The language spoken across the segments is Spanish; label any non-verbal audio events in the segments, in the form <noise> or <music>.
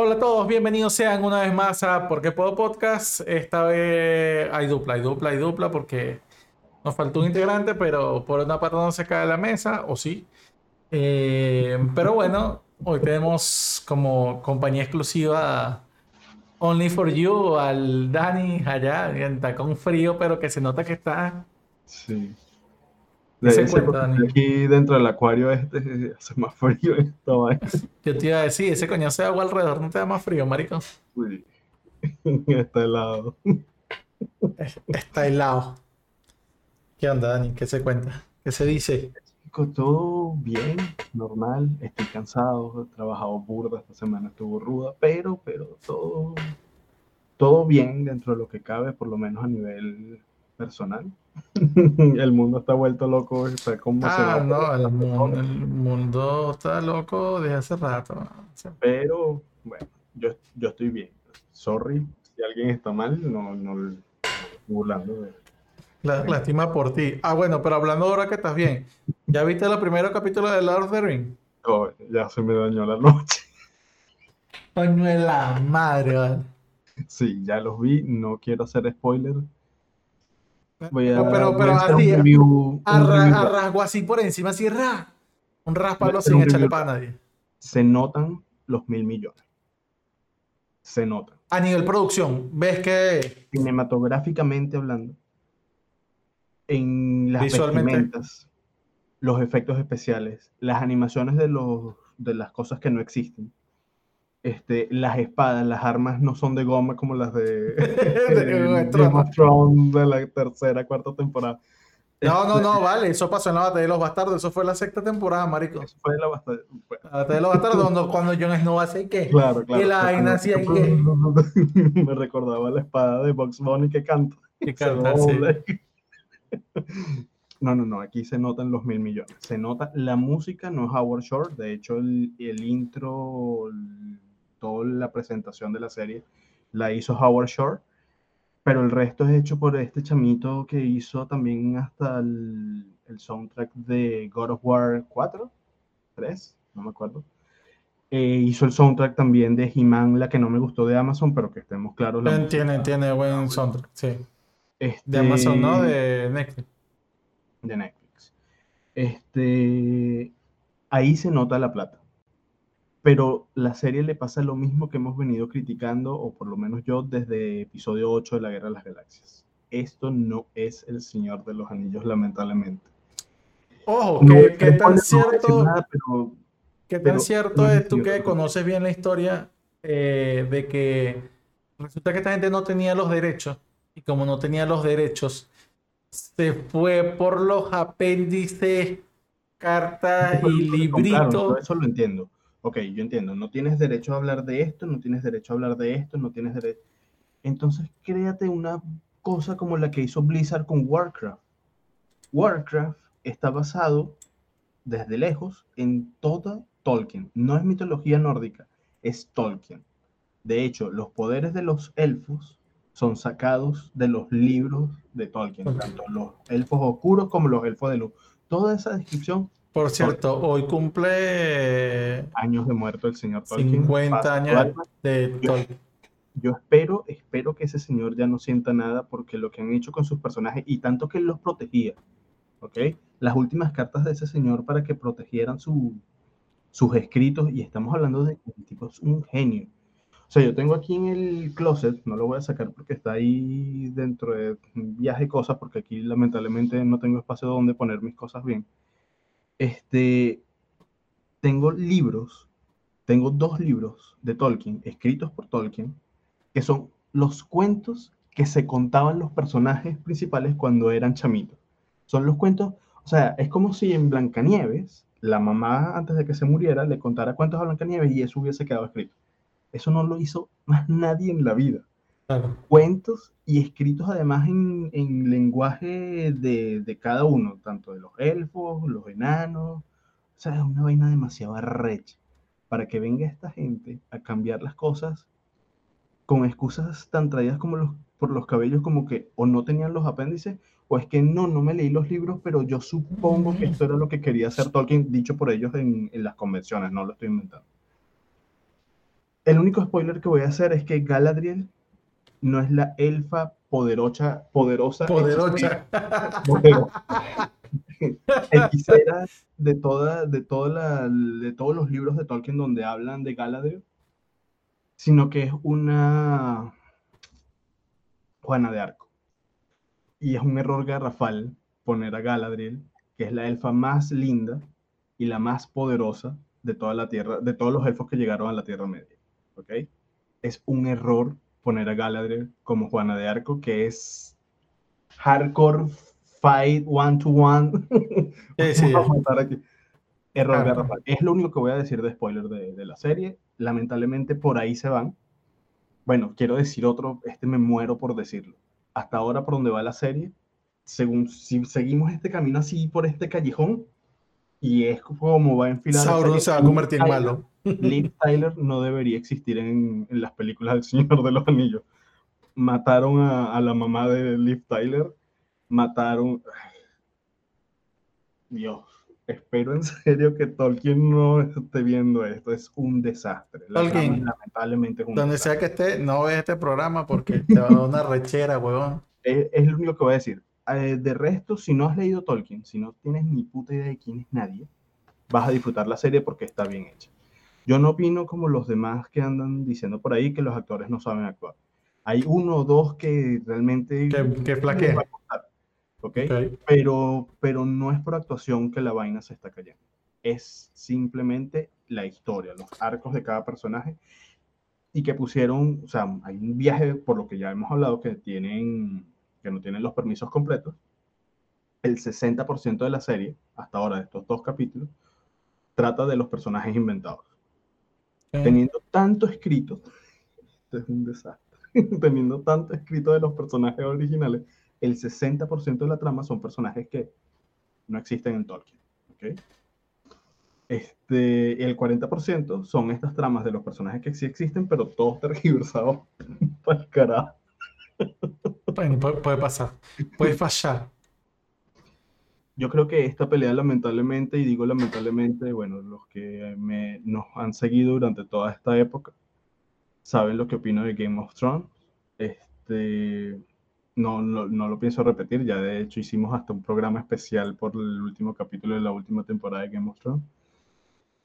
Hola a todos, bienvenidos sean una vez más a Porque Puedo Podcast. Esta vez hay dupla, hay dupla, hay dupla porque nos faltó un integrante, pero por una pata no se cae la mesa, o sí. Eh, pero bueno, hoy tenemos como compañía exclusiva Only for You al Dani allá, está con frío, pero que se nota que está. Sí. ¿Qué se Ese- cuenta, aquí dentro del acuario <laughs> este hace más frío esto. vaina. Yo te iba a decir, ese coñazo de agua alrededor no te da más frío, marico. Sí. <laughs> Está helado. Está helado. ¿Qué onda, Dani? ¿Qué se cuenta? ¿Qué se dice? Todo bien, normal. Estoy cansado, he trabajado burda esta semana, estuvo ruda, pero, pero todo, todo bien dentro de lo que cabe, por lo menos a nivel personal. <laughs> El mundo está vuelto loco, está conmocionado. Ah, no, el mundo, el mundo está loco desde hace rato. Pero bueno, yo, yo estoy bien. Sorry si alguien está mal, no, no no estoy burlando de la- lástima por ti. Ah, bueno, pero hablando ahora que estás bien, ¿ya viste el primer capítulo de Lord of the Ring? Oh, ya se me dañó la noche. Coño de la madre, vale. Sí, ya los vi, no quiero hacer spoiler. Voy a, Pero, pero, voy a así, un review, un a, ra- review. a rasgo así por encima, así, ra. Un raspalo sin echarle para nadie. Se notan los mil millones. Se notan. A nivel producción, ves que Cinematográficamente hablando, en las vestimentas, los efectos especiales, las animaciones de, los, de las cosas que no existen. Este, las espadas, las armas no son de goma como las de, <laughs> <laughs> Game of Game Thrones. de la tercera, cuarta temporada. No, no, no, <laughs> vale, eso pasó en la batalla de los bastardos, eso fue la sexta temporada, marico. Eso fue la bueno, La batalla de los bastardos, cuando, cuando Jon Snow hace que. claro, claro. Y la vaina ahí que- Me recordaba la espada de Box Bunny que canta. que se canta, sí. dobla. No, no, no, aquí se notan los mil millones. Se nota la música, no es Howard Shore. De hecho, el, el intro, el- toda la presentación de la serie la hizo Howard Shore. Pero el resto es hecho por este chamito que hizo también hasta el, el soundtrack de God of War 4, 3, no me acuerdo. Eh, hizo el soundtrack también de He-Man, la que no me gustó de Amazon, pero que estemos claros. la Tiene, música- tiene buen soundtrack, sí. De este, Amazon, ¿no? De Netflix. de Netflix. Este, ahí se nota la plata. Pero la serie le pasa lo mismo que hemos venido criticando, o por lo menos yo, desde episodio 8 de la Guerra de las Galaxias. Esto no es el Señor de los Anillos, lamentablemente. Ojo, No, ¿qué, qué no tan cierto, nada, pero tan pero cierto no es tú que conoces bien la historia eh, de que resulta que esta gente no tenía los derechos y como no tenía los derechos, se fue por los apéndices, cartas y que libritos. eso lo entiendo. Ok, yo entiendo. No tienes derecho a hablar de esto, no tienes derecho a hablar de esto, no tienes derecho. Entonces, créate una cosa como la que hizo Blizzard con Warcraft. Warcraft está basado desde lejos en toda Tolkien. No es mitología nórdica, es Tolkien. De hecho, los poderes de los elfos son sacados de los libros de Tolkien, tanto los elfos oscuros como los elfos de luz. Toda esa descripción Por cierto, hoy cumple años de muerto el señor Tolkien. 50 pasa su años de Tolkien. yo espero, espero que ese señor ya no sienta nada porque lo que han hecho con sus personajes y tanto que él los protegía, ¿ok? Las últimas cartas de ese señor para que protegieran su- sus escritos y estamos hablando de que el tipo es un genio. O sea, yo tengo aquí en el closet, no lo voy a sacar porque está ahí dentro de viaje cosas, porque aquí lamentablemente no tengo espacio donde poner mis cosas bien. Este, tengo libros, tengo dos libros de Tolkien, escritos por Tolkien, que son los cuentos que se contaban los personajes principales cuando eran chamitos. Son los cuentos, o sea, es como si en Blancanieves, la mamá antes de que se muriera le contara cuentos a Blancanieves y eso hubiese quedado escrito. Eso no lo hizo más nadie en la vida Claro. cuentos y escritos además en, en lenguaje de, de cada uno, tanto de los elfos, los enanos. O sea, es una vaina demasiado arrecha para que venga esta gente a cambiar las cosas con excusas tan traídas como los, por los cabellos como que o no tenían los apéndices o es que no, no me leí los libros, pero yo supongo que esto era lo que quería hacer Tolkien, dicho por ellos en, en las convenciones, no lo estoy inventando. El único spoiler que voy a hacer es que Galadriel no es la elfa poderosa, poderosa, Poderosa. <laughs> hechicera de toda, de toda la, de todos los libros de Tolkien donde hablan de Galadriel, sino que es una Juana de Arco. Y es un error garrafal poner a Galadriel, que es la elfa más linda y la más poderosa de toda la tierra, de todos los elfos que llegaron a la Tierra Media. ¿Ok? Es un error poner a Galadriel como Juana de Arco, que es hardcore fight one to one. Sí, sí. Error. Es lo único que voy a decir de spoiler de, de la serie. Lamentablemente por ahí se van. Bueno, quiero decir otro, este me muero por decirlo. Hasta ahora por donde va la serie, según si seguimos este camino así por este callejón, y es como va a enfilar la Sauron se va a convertir en malo. Liv <laughs> Tyler no debería existir en, en las películas del Señor de los Anillos. Mataron a, a la mamá de Liv Tyler, mataron... Dios, espero en serio que Tolkien no esté viendo esto, es un desastre. La Tolkien, trama, lamentablemente es un Donde desastre. sea que esté, no ves este programa porque te va a dar una rechera, huevón. Es, es lo único que voy a decir. Eh, de resto, si no has leído Tolkien, si no tienes ni puta idea de quién es nadie, vas a disfrutar la serie porque está bien hecha. Yo no opino como los demás que andan diciendo por ahí que los actores no saben actuar. Hay uno o dos que realmente Que, que les flaquea. va a costar, ¿ok? Ok. Pero, pero no es por actuación que la vaina se está cayendo. Es simplemente la historia, los arcos de cada personaje y que pusieron, o sea, hay un viaje, por lo que ya hemos hablado, que tienen, que no tienen los permisos completos. El 60% de la serie, hasta ahora de estos dos capítulos, trata de los personajes inventados. Teniendo tanto escrito, <laughs> esto es un desastre, <laughs> teniendo tanto escrito de los personajes originales, el 60% de la trama son personajes que no existen en Tolkien. ¿ok? Este, el 40% son estas tramas de los personajes que sí existen, pero todos <laughs> tergiversados para el carajo. Bueno, puede, puede pasar. Puede fallar. Yo creo que esta pelea lamentablemente, y digo lamentablemente, bueno, los que me, nos han seguido durante toda esta época saben lo que opino de Game of Thrones. Este, no, no, no lo pienso repetir, ya de hecho hicimos hasta un programa especial por el último capítulo de la última temporada de Game of Thrones.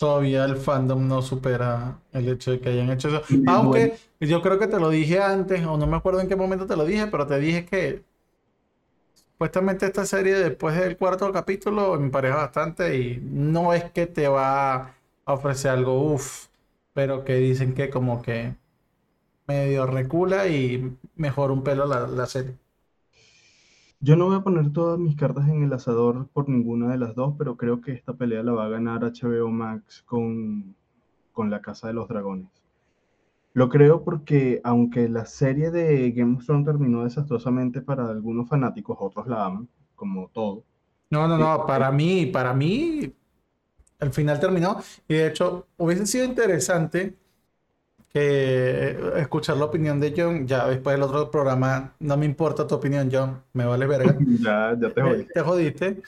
Todavía el fandom no supera el hecho de que hayan hecho eso. Aunque yo creo que te lo dije antes, o no me acuerdo en qué momento te lo dije, pero te dije que supuestamente esta serie después del cuarto capítulo me pareja bastante y no es que te va a ofrecer algo uff, pero que dicen que como que medio recula y mejora un pelo la, la serie. Yo no voy a poner todas mis cartas en el asador por ninguna de las dos, pero creo que esta pelea la va a ganar HBO Max con, con La Casa de los Dragones. Lo creo porque aunque la serie de Game of Thrones terminó desastrosamente para algunos fanáticos, otros la aman, como todo. No, no, no, para mí, para mí, el final terminó. Y de hecho, hubiese sido interesante que escuchar la opinión de John. Ya después del otro programa, no me importa tu opinión, John, me vale verga. <laughs> Ya, ya te Eh, te jodiste.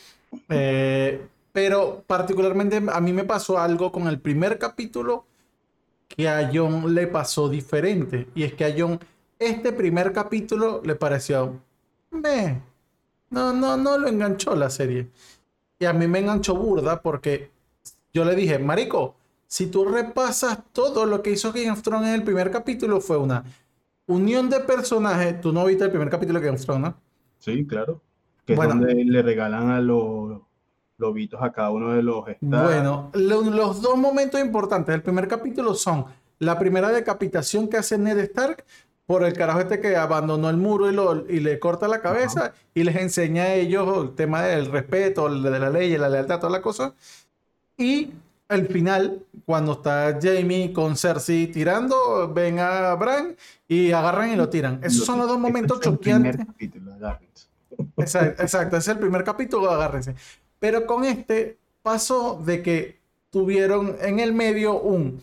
Eh, pero particularmente a mí me pasó algo con el primer capítulo que a John le pasó diferente. Y es que a John este primer capítulo le pareció... "Meh". No, no, no lo enganchó la serie. Y a mí me enganchó burda porque yo le dije, Marico, si tú repasas todo lo que hizo Game of Thrones en el primer capítulo fue una unión de personajes. Tú no viste el primer capítulo de Game of Thrones, ¿no? Sí, claro. Que es Bueno. donde le regalan a los lobitos a cada uno de los Stark. Bueno, lo- los dos momentos importantes del primer capítulo son la primera decapitación que hace Ned Stark por el carajo este que abandonó el muro y, lo- y le corta la cabeza y les enseña a ellos el tema del respeto, de la ley, la lealtad, toda la cosa. Y el final, cuando está Jamie con Cersei tirando, ven a Bran y agarran y lo tiran. Esos son los dos Este momentos es el primer choqueantes. capítulo, agárrense. Exacto, exacto, es el primer capítulo, agárrense. Pero con este pasó de que tuvieron en el medio un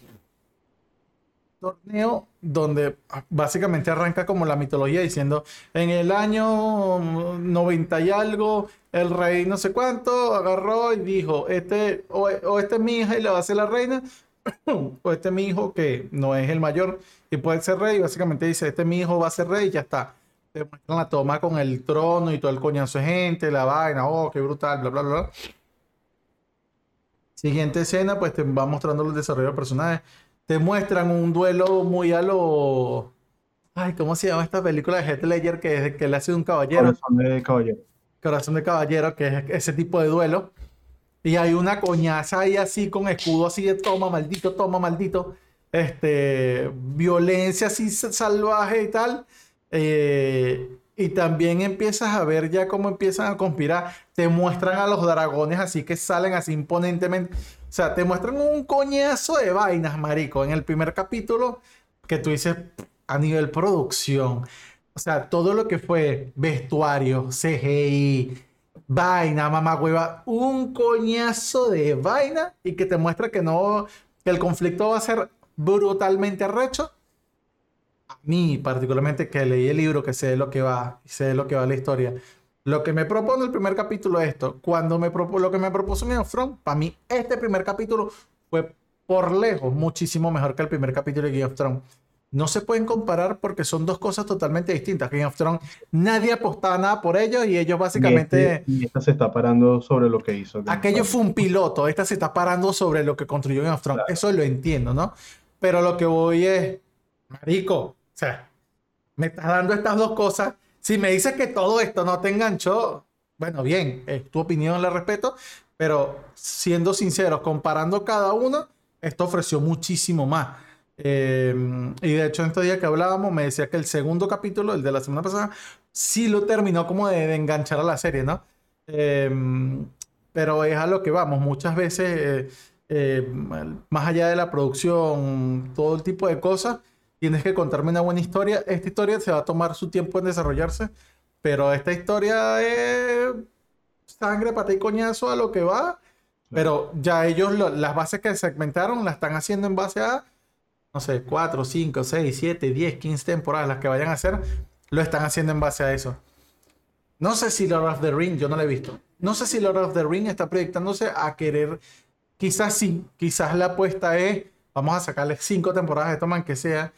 torneo donde básicamente arranca como la mitología diciendo en el año 90 y algo el rey no sé cuánto agarró y dijo este o, esta es mi hija y la va a ser la reina <clears throat> o este es mi hijo que no es el mayor y puede ser rey. Básicamente dice, este mi hijo va a ser rey y ya está. Te muestran la toma con el trono y todo el coñazo de gente, la vaina, oh, qué brutal, bla, bla, bla. Siguiente escena, pues te va mostrando el desarrollo del personaje. Te muestran un duelo muy a lo... Ay, ¿cómo se llama esta película de Heath Ledger que, que le hace un caballero? Corazón de caballero. Corazón de caballero, que es ese tipo de duelo. Y hay una coñaza ahí así con escudo así de toma, maldito, toma, maldito. Este, violencia así salvaje y tal. Eh, y también empiezas a ver ya cómo empiezan a conspirar. Te muestran a los dragones así que salen así imponentemente. O sea, te muestran un coñazo de vainas, marico. En el primer capítulo que tú dices a nivel producción. O sea, todo lo que fue vestuario, CGI, vaina, mamá hueva, un coñazo de vaina y que te muestra que no, que el conflicto va a ser brutalmente arrecho. A mí, particularmente, que leí el libro, que sé lo que va, sé lo que va la historia. Lo que me propone el primer capítulo es esto. Cuando me lo que me propuso mi Front, para mí, este primer capítulo fue por lejos muchísimo mejor que el primer capítulo de Game of Thrones no se pueden comparar porque son dos cosas totalmente distintas. Game of Thrones, nadie apostaba nada por ellos y ellos básicamente... Y, esta se está parando sobre lo que hizo. aquello fue un piloto, esta se está parando sobre lo que construyó Game of Thrones. Eso lo entiendo, ¿no? Pero lo que voy es, marico, o sea, me estás dando estas dos cosas. Si me dices que todo esto no te enganchó, bueno, bien, tu opinión, la respeto, pero siendo sinceros, comparando cada uno, esto ofreció muchísimo más. Em, y de hecho, en este día que hablábamos, me decía que el segundo capítulo, el de la semana pasada, sí lo terminó como de, enganchar a la serie, ¿no? Em, pero es a lo que vamos. Muchas veces, eh, eh, más allá de la producción, todo el tipo de cosas, tienes que contarme una buena historia. Esta historia se va a tomar su tiempo en desarrollarse, pero esta historia es sangre, pata y coñazo a lo que va. Pero ya ellos, las bases que segmentaron, la están haciendo en base a no sé, 4, 5, 6, 7, 10, 15 temporadas las que vayan a hacer, lo están haciendo en base a eso. No sé si Lord of the Ring, yo no lo he visto. No sé si Lord of the Ring está proyectándose a querer, quizás sí, quizás la apuesta es, vamos a sacarle 5 temporadas de Toman que sea,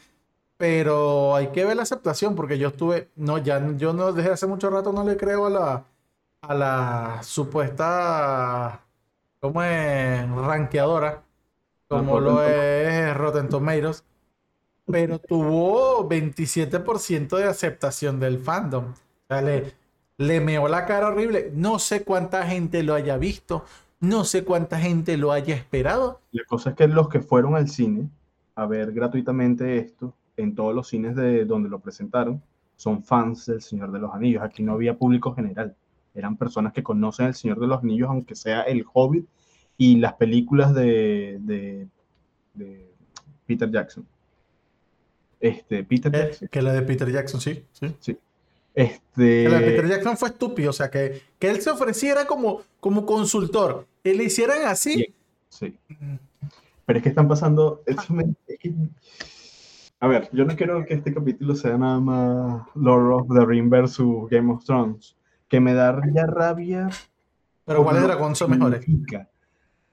pero hay que ver la aceptación porque yo estuve, no, ya, yo no, desde hace mucho rato no le creo a la, a la supuesta, ¿cómo es? Ranqueadora como lo es Rotten Tomatoes, pero tuvo 27% de aceptación del fandom. O sea, le, le meó la cara horrible. No sé cuánta gente lo haya visto, no sé cuánta gente lo haya esperado. La cosa es que los que fueron al cine a ver gratuitamente esto, en todos los cines de donde lo presentaron, son fans del Señor de los Anillos. Aquí no había público general. Eran personas que conocen el Señor de los Anillos, aunque sea el Hobbit y las películas de, de, Peter Jackson. Este, Peter eh, Jackson. Que la de Peter Jackson, sí. Sí. Este... Que la de Peter Jackson fue estúpido, o sea, que, que él se ofreciera como, como consultor, y le hicieran así. Sí. Pero es que están pasando. A ver, yo no quiero que este capítulo sea nada más Lord of the Ring versus Game of Thrones. Que me da ya rabia. Pero ¿cuáles dragones son mejores?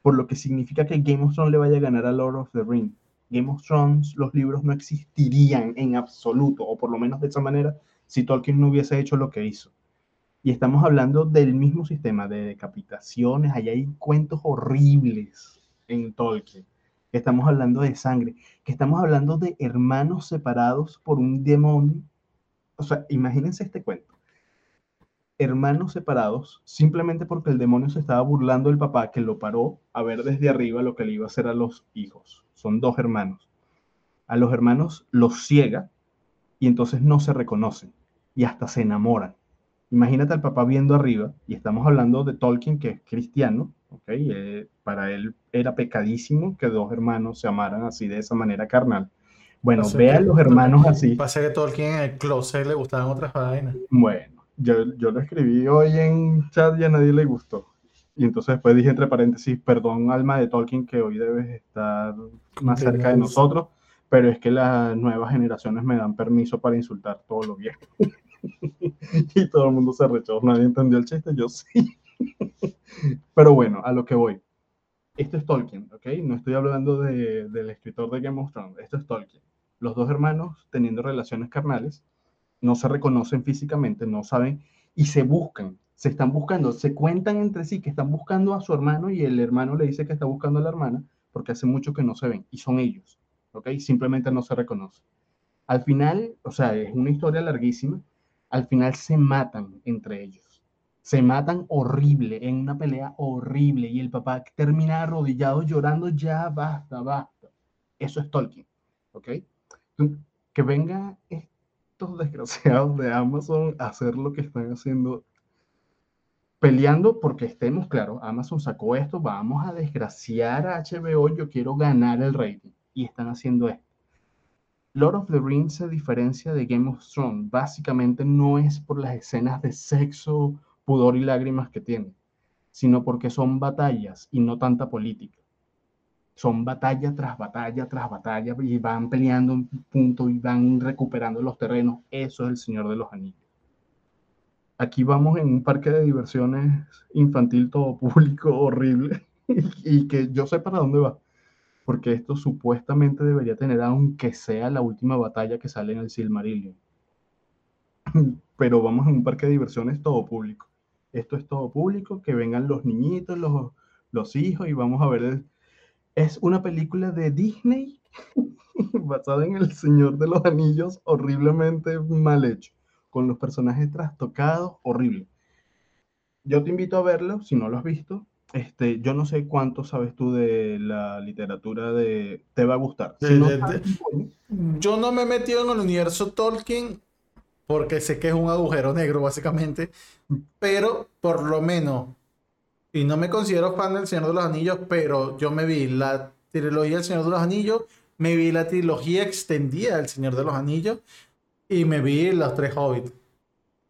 por lo que significa que Game of Thrones le vaya a ganar a Lord of the Rings. Game of Thrones, los libros no existirían en absoluto, o por lo menos de esa manera, si Tolkien no hubiese hecho lo que hizo. Y estamos hablando del mismo sistema de decapitaciones, allá hay cuentos horribles en Tolkien, que estamos hablando de sangre, que estamos hablando de hermanos separados por un demonio. O sea, imagínense este cuento hermanos separados simplemente porque el demonio se estaba burlando del papá que lo paró a ver desde arriba lo que le iba a hacer a los hijos. Son dos hermanos. A los hermanos los ciega y entonces no se reconocen y hasta se enamoran. Imagínate al papá viendo arriba, y estamos hablando de Tolkien, que es cristiano, ¿okay? Eh, para él era pecadísimo que dos hermanos se amaran así de esa manera carnal. Bueno, vean los hermanos así. Pasa que Tolkien en el closet le gustaban otras vainas. Bueno, yo, lo escribí hoy en chat y a nadie le gustó. Y entonces después dije entre paréntesis, perdón alma de Tolkien que hoy debes estar más cerca de nosotros, pero es que las nuevas generaciones me dan permiso para insultar todo lo viejo. <laughs> y todo el mundo se rechazó, nadie entendió el chiste, yo sí. <laughs> pero bueno, a lo que voy. esto es Tolkien, ¿ok? No estoy hablando de, del escritor de Game of Thrones, esto es Tolkien. Los dos hermanos teniendo relaciones carnales, no se reconocen físicamente, no saben, y se buscan, se están buscando, se cuentan entre sí que están buscando a su hermano y el hermano le dice que está buscando a la hermana porque hace mucho que no se ven, y son ellos, ¿ok? Simplemente no se reconocen. Al final, o sea, es una historia larguísima, al final se matan entre ellos se matan horrible, en una pelea horrible, y el papá termina arrodillado llorando, ya basta, basta. Eso es Tolkien, ¿ok? Que vengan estos desgraciados de Amazon a hacer lo que están haciendo, peleando porque estemos claros, Amazon sacó esto, vamos a desgraciar a HBO, yo quiero ganar el rating, y están haciendo esto. Lord of the Rings se diferencia de Game of Thrones, básicamente no es por las escenas de sexo pudor y lágrimas que tiene, sino porque son batallas y no tanta política. Son batalla tras batalla tras batalla y van peleando un punto y van recuperando los terrenos. Eso es el Señor de los Anillos. Aquí vamos en un parque de diversiones infantil todo público horrible <laughs> y que yo sé para dónde va. Porque esto supuestamente debería tener, aunque sea la última batalla que sale en el Silmarillion. <clears throat> Pero vamos en un parque de diversiones todo público esto es todo público, que vengan los niñitos, los, los hijos y vamos a ver. Es una película de Disney <laughs> basada en El Señor de los Anillos, horriblemente mal hecho, con los personajes trastocados, horrible. Yo te invito a verlo, si no lo has visto. Este, yo no sé cuánto sabes tú de la literatura de... Te va a gustar. yo no me he metido en el universo Tolkien porque sé que es un agujero negro básicamente, pero por lo menos, y no me considero fan del Señor de los Anillos, pero yo me vi la trilogía del Señor de los Anillos, me vi la trilogía extendida del Señor de los Anillos y me vi los tres Hobbits.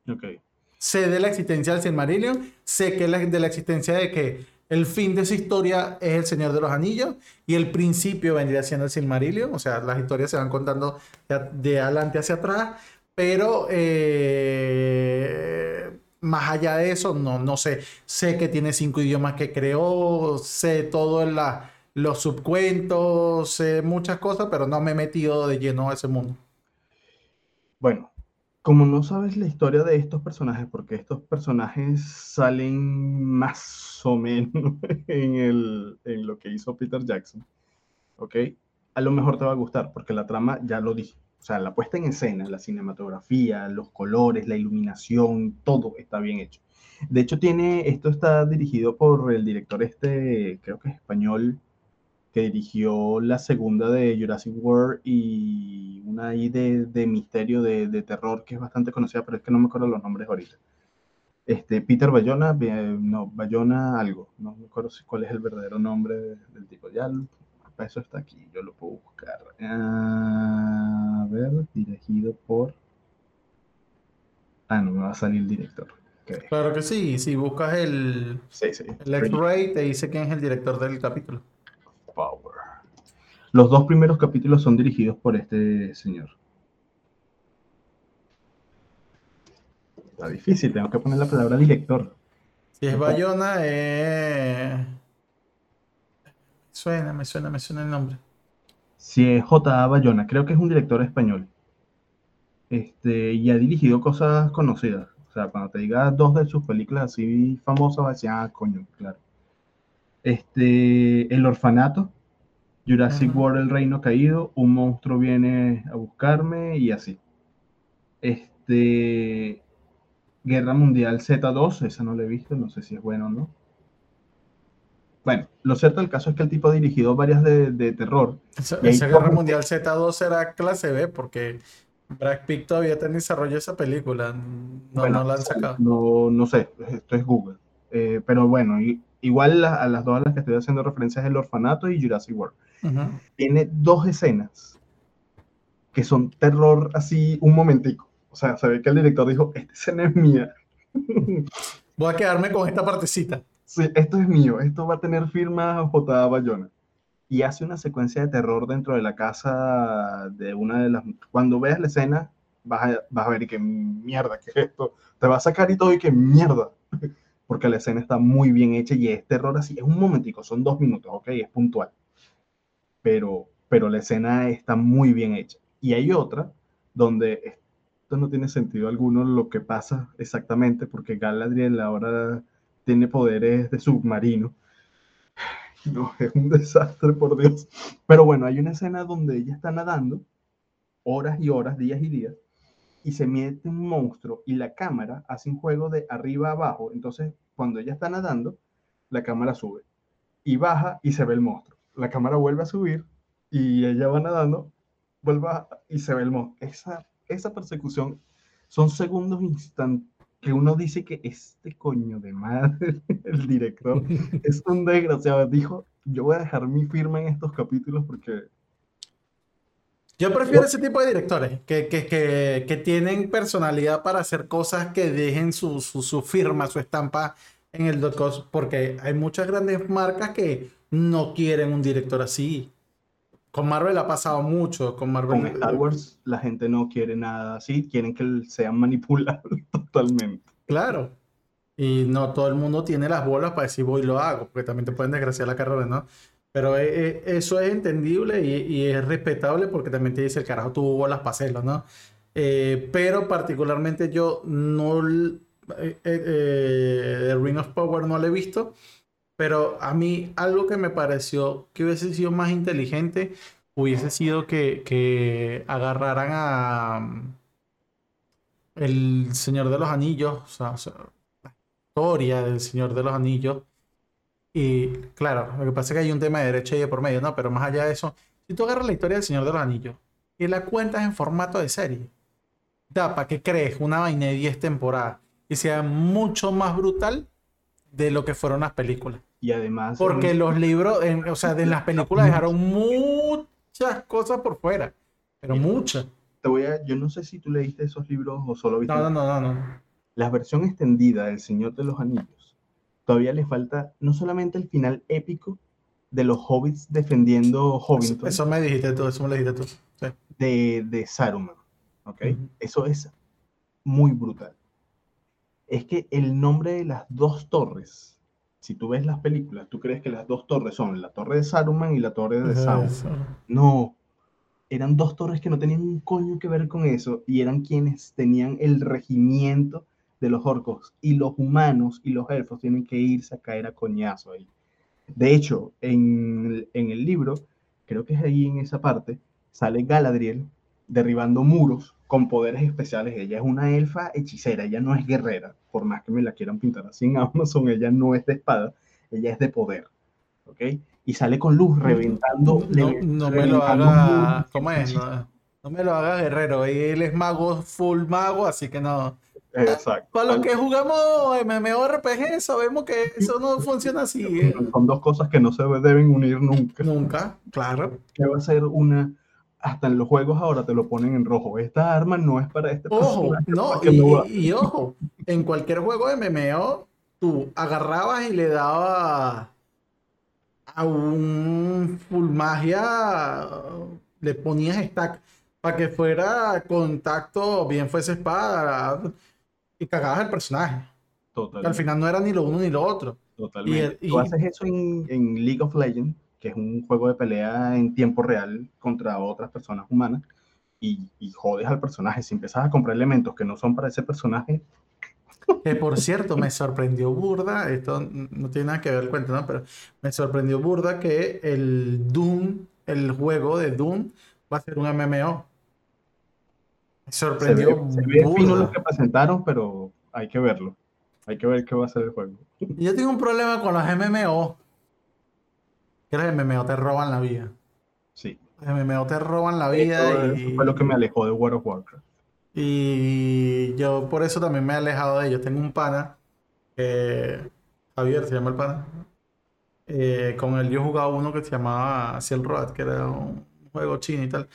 Okay. Sé de la existencia del Silmarillion, sé que de la existencia de que el fin de esa historia es el Señor de los Anillos y el principio vendría siendo el Silmarillion, o sea, las historias se van contando de adelante hacia atrás pero eh, más allá de eso, no, no sé. Sé que tiene cinco idiomas que creó, sé todo en los subcuentos, sé muchas cosas, pero no me he metido de lleno a ese mundo. Bueno, como no sabes la historia de estos personajes, porque estos personajes salen más o menos <laughs> en, el, en lo que hizo Peter Jackson, ¿ok? A lo mejor te va a gustar, porque la trama ya lo dije. O sea, la puesta en escena, la cinematografía, los colores, la iluminación, todo está bien hecho. De hecho, tiene, esto está dirigido por el director este, creo que es español, que dirigió la segunda de Jurassic World y una ahí de, de misterio, de, de, terror, que es bastante conocida, pero es que no me acuerdo los nombres ahorita. Este, Peter Bayona, no, Bayona algo, no me acuerdo cuál es el verdadero nombre del tipo. Ya eso está aquí, yo lo puedo buscar. A ver, dirigido por... Ah, no, me va a salir el director. Claro que sí, si buscas el, sí, sí. el X-Ray, te dice quién es el director del capítulo. Power. Los dos primeros capítulos son dirigidos por este señor. Está difícil, tengo que poner la palabra director. Si es Bayona, eh... Suena, me suena, me suena el nombre. Sí, es J.A. Bayona, creo que es un director español. Este, y ha dirigido cosas conocidas. O sea, cuando te diga dos de sus películas así famosas, va a decir, ah, coño, claro. Este, El Orfanato, Jurassic World, El Reino Caído, Un monstruo viene a buscarme y así. Este, Guerra Mundial Z2, esa no la he visto, no sé si es bueno o no. Bueno, lo cierto del caso es que el tipo ha dirigido varias de, terror. Esa, Guerra Mundial Z2 era clase B porque Brad Pitt todavía está en desarrollo esa película. No, no la han sacado. No, no sé, esto es Google. Eh, pero bueno, igual a las dos a las que estoy haciendo referencia es El Orfanato y Jurassic World. Tiene dos escenas que son terror así un momentico. O sea, se ve que el director dijo, esta escena es mía. <laughs> Voy a quedarme con esta partecita sí, esto es mío, esto va a tener firma J. Bayona. Y hace una secuencia de terror dentro de la casa de una de las... Cuando veas la escena, vas a, vas a ver y qué mierda, qué es esto. Te va a sacar y todo y qué mierda. <laughs> porque la escena está muy bien hecha y es terror así, es un momentico, son dos minutos, ok, es puntual, pero, pero la escena está muy bien hecha. Y hay otra donde no tiene sentido alguno lo que pasa exactamente, porque Galadriel ahora tiene poderes de submarino. <sighs> No, es un desastre, por Dios. Pero bueno, hay una escena donde ella está nadando horas y horas, días y días, y se mete un monstruo y la cámara hace un juego de arriba abajo. Entonces, cuando ella está nadando, la cámara sube y baja y se ve el monstruo. La cámara vuelve a subir y ella va nadando, vuelve y se ve el monstruo. Esa, esa persecución son segundos instantes que uno dice que este coño de madre, <laughs> el director, <laughs> es un desgraciado. Dijo, yo voy a dejar mi firma en estos capítulos porque yo prefiero ese tipo de directores que, que, que, que, tienen personalidad para hacer cosas que dejen su, su, su firma, su estampa en el Dot porque hay muchas grandes marcas que no quieren un director así. Con Marvel ha pasado mucho. Con Marvel. Con Star Wars la gente no quiere nada así, quieren que sean manipulables <laughs> totalmente. Claro. Y no todo el mundo tiene las bolas para decir voy y lo hago, porque también te pueden desgraciar la carrera, ¿no? Pero eh, eh, eso es entendible y, es respetable porque también te dice el carajo tuvo bolas para hacerlo, ¿no? Eh, pero particularmente yo no... The Ring of Power no lo he visto, pero a mí algo que me pareció que hubiese sido más inteligente hubiese sido que, que agarraran a mm, el Señor de los Anillos, o sea, la historia del Señor de los Anillos, y claro, lo que pasa es que hay un tema de derecho ahí por medio, ¿no? Pero más allá de eso, si tú agarras la historia del Señor de los Anillos y la cuentas en formato de serie, da para que crees una vaina de 10 temporadas y sea mucho más brutal de lo que fueron las películas. Y además... Porque los libros, o sea, de las películas dejaron muchas cosas por fuera, pero muchas. Te voy a, yo no sé si tú leíste esos libros o solo viste... No, no, no, no. La versión extendida del Señor de los Anillos todavía le falta no solamente el final épico de los hobbits defendiendo Hobbiton. Eso, me dijiste tú, eso me lo dijiste tú. De, de, Saruman. ¿Ok? Eso es muy brutal. Es que el nombre de las dos torres, si tú ves las películas, tú crees que las dos torres son la torre de Saruman y la torre de Sauron. No, eran dos torres que no tenían un coño que ver con eso y eran quienes tenían el regimiento de los orcos y los humanos y los elfos tienen que irse a caer a coñazo ahí. De hecho, en, el libro, creo que es ahí en esa parte, sale Galadriel derribando muros con poderes especiales. Ella es una elfa hechicera, ella no es guerrera, por más que me la quieran pintar así en Amazon, ella no es de espada, ella es de poder. ¿Ok? Y sale con luz reventando. No, me lo haga. ¿Cómo es? No, me lo haga guerrero. Él es mago, full mago, así que no. Exacto. Para los que jugamos MMORPG sabemos que eso no funciona así. ¿eh? Son dos cosas que no se deben unir nunca. Nunca, claro. Que va a ser una... Hasta en los juegos ahora te lo ponen en rojo. Esta arma no es para este Ojo, no, y, y, ojo, en cualquier juego de MMO, tú agarrabas y le dabas a un full magia, le ponías stack para que fuera contacto, bien fuese espada, y cagabas el personaje. Totalmente. Al final no era ni lo uno ni lo otro. Totalmente. Y, Tú haces eso en, en, League of Legends, que es un juego de pelea en tiempo real contra otras personas humanas, y, y jodes al personaje. Si empiezas a comprar elementos que no son para ese personaje, que por cierto, me sorprendió burda, esto no tiene nada que ver el cuento, ¿no? Pero me sorprendió burda que el Doom, el juego de Doom, va a ser un MMO. Sorprendió. Se ve, fino lo que presentaron, pero hay que verlo. Hay que ver qué va a ser el juego. Yo tengo un problema con los MMO. Que los MMO te roban la vida. Sí. Los MMO te roban la vida. Eso, y... fue lo que me alejó de World of Warcraft. Y yo por eso también me he alejado de ellos. Tengo un pana, Javier se llama el pana. Eh, con él yo jugaba uno que se llamaba Ciel Road, que era un juego chino y tal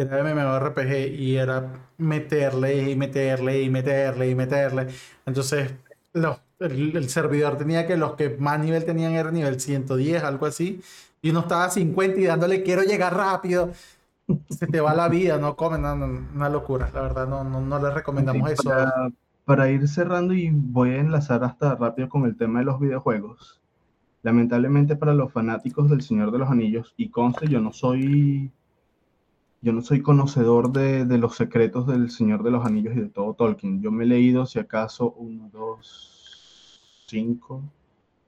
era MMORPG y era meterle y meterle y meterle y meterle. Entonces, el, servidor tenía que los que más nivel tenían era nivel 110, algo así. Y uno estaba a 50 y dándole quiero llegar rápido. Se te va la vida, no comen, una locura, la verdad, no, no, no les recomendamos eso. para ir cerrando y voy a enlazar hasta rápido con el tema de los videojuegos. Lamentablemente para los fanáticos del Señor de los Anillos, y conste, yo no soy yo no soy conocedor de, de, los secretos del Señor de los Anillos y de todo Tolkien. Yo me he leído, si acaso, uno, dos, cinco,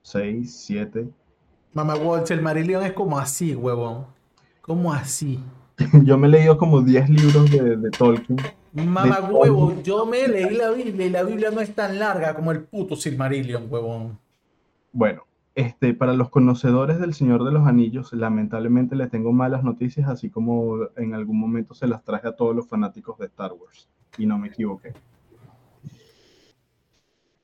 seis, siete. Mamá Walsh, el Marillion es como así, huevón. Como así. <laughs> yo me he leído como 10 libros de, de Tolkien. Mamá huevo, yo me leí la Biblia y la Biblia no es tan larga como el puto Silmarillion, huevón. Bueno, este, para los conocedores del Señor de los Anillos, lamentablemente les tengo malas noticias, así como en algún momento se las traje a todos los fanáticos de Star Wars, y no me equivoqué.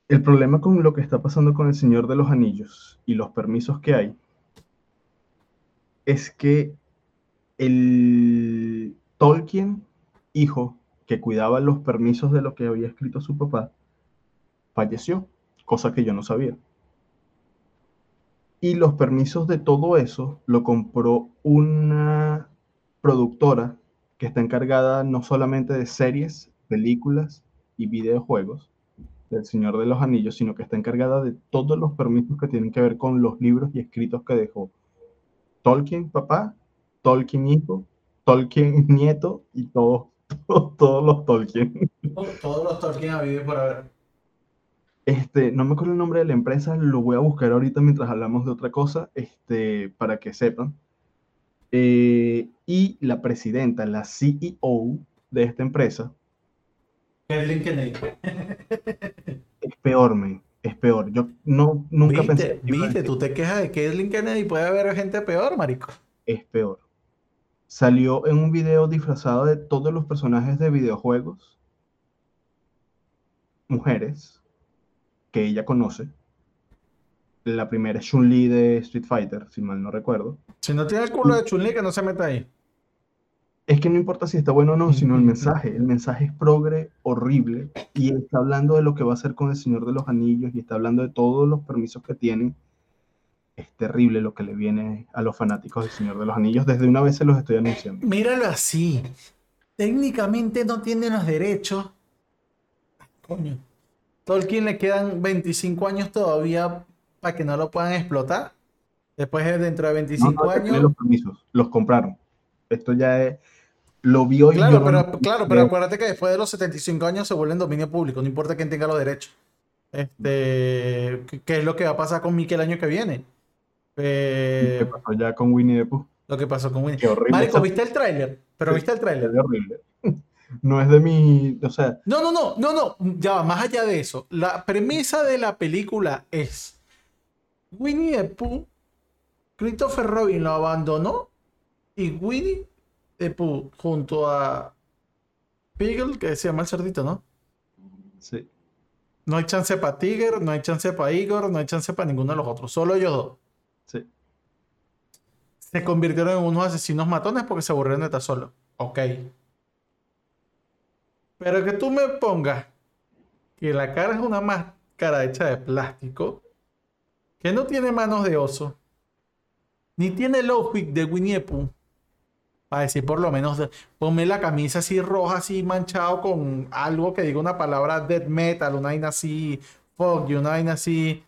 El problema con lo que está pasando con el Señor de los Anillos y los permisos que hay es que el Tolkien, hijo, que cuidaba los permisos de lo que había escrito su papá, falleció, cosa que yo no sabía. Y los permisos de todo eso lo compró una productora que está encargada no solamente de series, películas y videojuegos del Señor de los Anillos, sino que está encargada de todos los permisos que tienen que ver con los libros y escritos que dejó Tolkien papá, Tolkien hijo, Tolkien nieto y todos, <laughs> todos, los Tolkien. Todos los Tolkien habido por haber. Este, no me acuerdo el nombre de la empresa, lo voy a buscar ahorita mientras hablamos de otra cosa, este, para que sepan. Eh, y la presidenta, la CEO de esta empresa. Kathleen Kennedy. Es peor, men. Es peor. Yo no, nunca ¿Viste, pensé. Viste, tú te quejas de Kathleen Kennedy puede haber gente peor, marico. Es peor. Salió en un video disfrazado de todos los personajes de videojuegos. Mujeres que ella conoce. La primera es Chun-Li de Street Fighter, si mal no recuerdo. Si no tiene el culo de Chun-Li, que no se meta ahí. Es que no importa si está bueno o no, sino el mensaje. El mensaje es progre horrible y está hablando de lo que va a hacer con el Señor de los Anillos y está hablando de todos los permisos que tienen. Es terrible lo que le viene a los fanáticos del Señor de los Anillos. Desde una vez se los estoy anunciando. Míralo así. Técnicamente no tiene los derechos. Coño. Tolkien le quedan 25 años todavía para que no lo puedan explotar. Después, dentro de 25 No, no, años. los permisos, los compraron. Esto ya es, lo vio y Claro, pero, no- claro, pero acuérdate que después de los 75 años se vuelven dominio público, no importa quién tenga los derechos. Este, ¿qué- ¿qué es lo que va a pasar con Mickey el año que viene? Eh, ¿Qué pasó ya con Winnie the Pooh? lo que pasó con Winnie. Qué horrible. Marico, ¿viste el tráiler? Pero Sí. ¿viste el tráiler? Es horrible. <laughs> No es de mi, o sea, No, no, no, no, no. Ya más allá de eso. La premisa de la película es Winnie the Pooh, Christopher Robin lo abandonó y Winnie Pooh junto a Piggle, que se llama el cerdito, ¿no? sí. No hay chance para Tiger, no hay chance para Igor, no hay chance para ninguno de los otros. Solo ellos dos. Sí. Se convirtieron en unos asesinos matones porque se aburrieron de estar solos. Ok. Pero que tú me pongas que la cara es una máscara hecha de plástico, que no tiene manos de oso, ni tiene el outfit de Winnie the Pooh. Para decir por lo menos, ponme la camisa así roja, así manchado con algo que diga una palabra death metal, una vaina así, fuck you, una vaina así,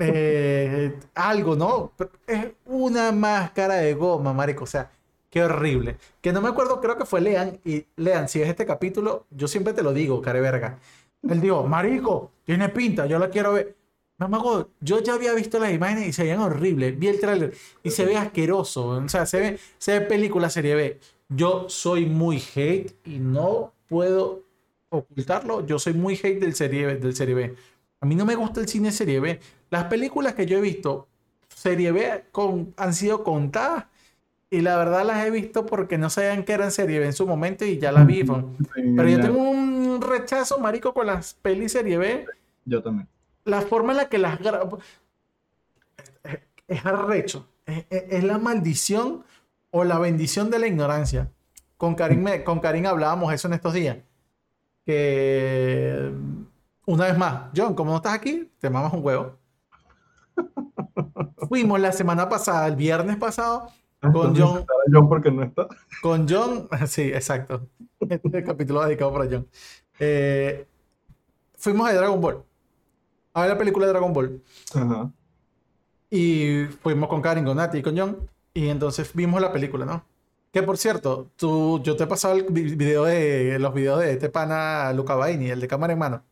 eh, algo, ¿no? Es una máscara de goma, marico, o sea, qué horrible. Que no me acuerdo, creo que fue Lean, y Lean, si es este capítulo, yo siempre te lo digo, care verga. Él dijo, marico, tiene pinta, yo la quiero ver. Mamá, yo ya había visto las imágenes y se veían horribles. Vi el tráiler y se ve asqueroso. O sea, se ve, se ve película serie B. Yo soy muy hate y no puedo ocultarlo. Yo soy muy hate del serie, B- del serie B. A mí no me gusta el cine serie B. Las películas que yo he visto serie B con, han sido contadas y la verdad las he visto porque no sabían que eran serie B en su momento y ya las vi. <laughs> Pero yo tengo un rechazo, marico, con las pelis serie B Yo también. La forma en la que las es- arrecho. Es, es- es la maldición o la bendición de la ignorancia. Con Karim, con Karim hablábamos eso en estos días. Que una vez más, John, como no estás aquí, te mamas un huevo. <laughs> Fuimos la semana pasada, el viernes pasado, Con Entonces, John. John porque no está. con John. <laughs> Sí, exacto. Este capítulo dedicado para John. Eh, fuimos a Dragon Ball. A ver la película de Dragon Ball. Ajá. Y fuimos con Karin, con Nati y con John. Y entonces vimos la película, ¿no? Que por cierto, tú, yo te he pasado el vi- video de, los videos de este pana Luca Baini, el de cámara en mano.